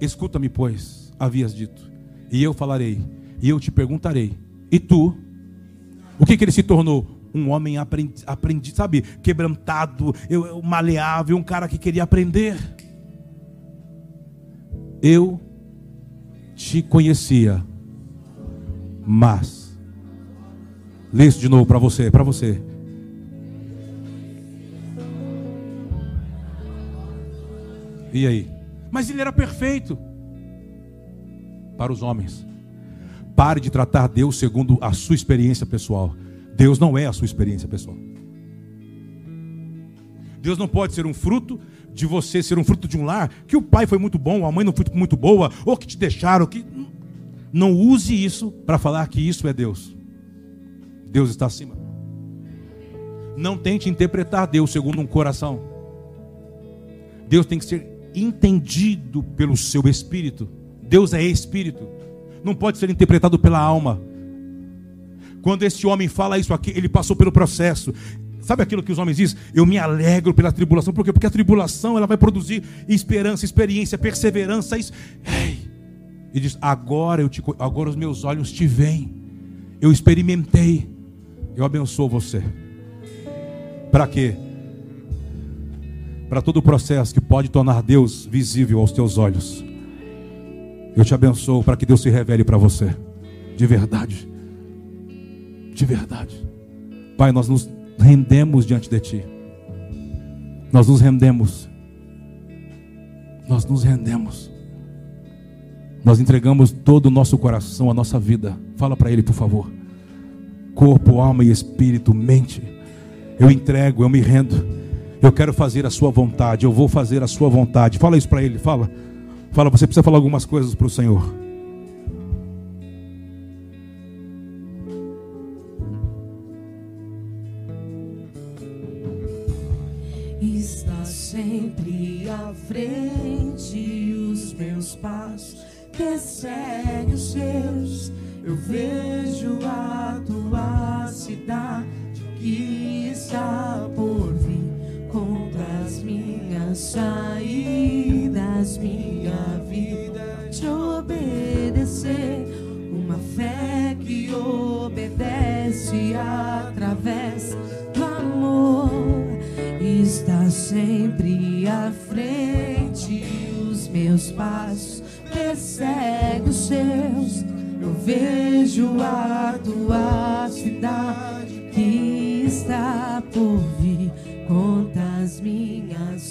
Escuta-me, pois, havias dito, e eu falarei, e eu te perguntarei, e tu, o que, que ele se tornou? Um homem aprendi, aprendi sabe, quebrantado, eu, eu, maleável, um cara que queria aprender eu te conhecia, mas. Lê isso de novo para você, para você. E aí? Mas ele era perfeito para os homens. Pare de tratar Deus segundo a sua experiência pessoal. Deus não é a sua experiência pessoal. Deus não pode ser um fruto de você ser um fruto de um lar, que o pai foi muito bom, a mãe não foi muito boa, ou que te deixaram, que não use isso para falar que isso é Deus. Deus está acima. Não tente interpretar Deus segundo um coração. Deus tem que ser entendido pelo seu espírito. Deus é espírito. Não pode ser interpretado pela alma. Quando esse homem fala isso aqui, ele passou pelo processo. Sabe aquilo que os homens dizem? Eu me alegro pela tribulação. Por quê? Porque a tribulação ela vai produzir esperança, experiência, perseverança. Isso. E diz: agora, eu te, agora os meus olhos te veem. Eu experimentei. Eu abençoo você. Para quê? Para todo o processo que pode tornar Deus visível aos teus olhos. Eu te abençoo para que Deus se revele para você. De verdade. De verdade. Pai, nós nos rendemos diante de Ti. Nós nos rendemos. Nós nos rendemos. Nós entregamos todo o nosso coração, a nossa vida. Fala para Ele, por favor. Corpo, alma e espírito, mente. Eu entrego, eu me rendo. Eu quero fazer a Sua vontade. Eu vou fazer a Sua vontade. Fala isso para Ele. Fala. Fala, você precisa falar algumas coisas para o Senhor. Eu vejo a tua cidade que está por vir. Conta as minhas saídas, minha vida te obedecer. Uma fé que obedece através do amor. Está sempre à frente os meus passos, persegue os seus. Eu vejo a tua cidade que está por vir. Conta as minhas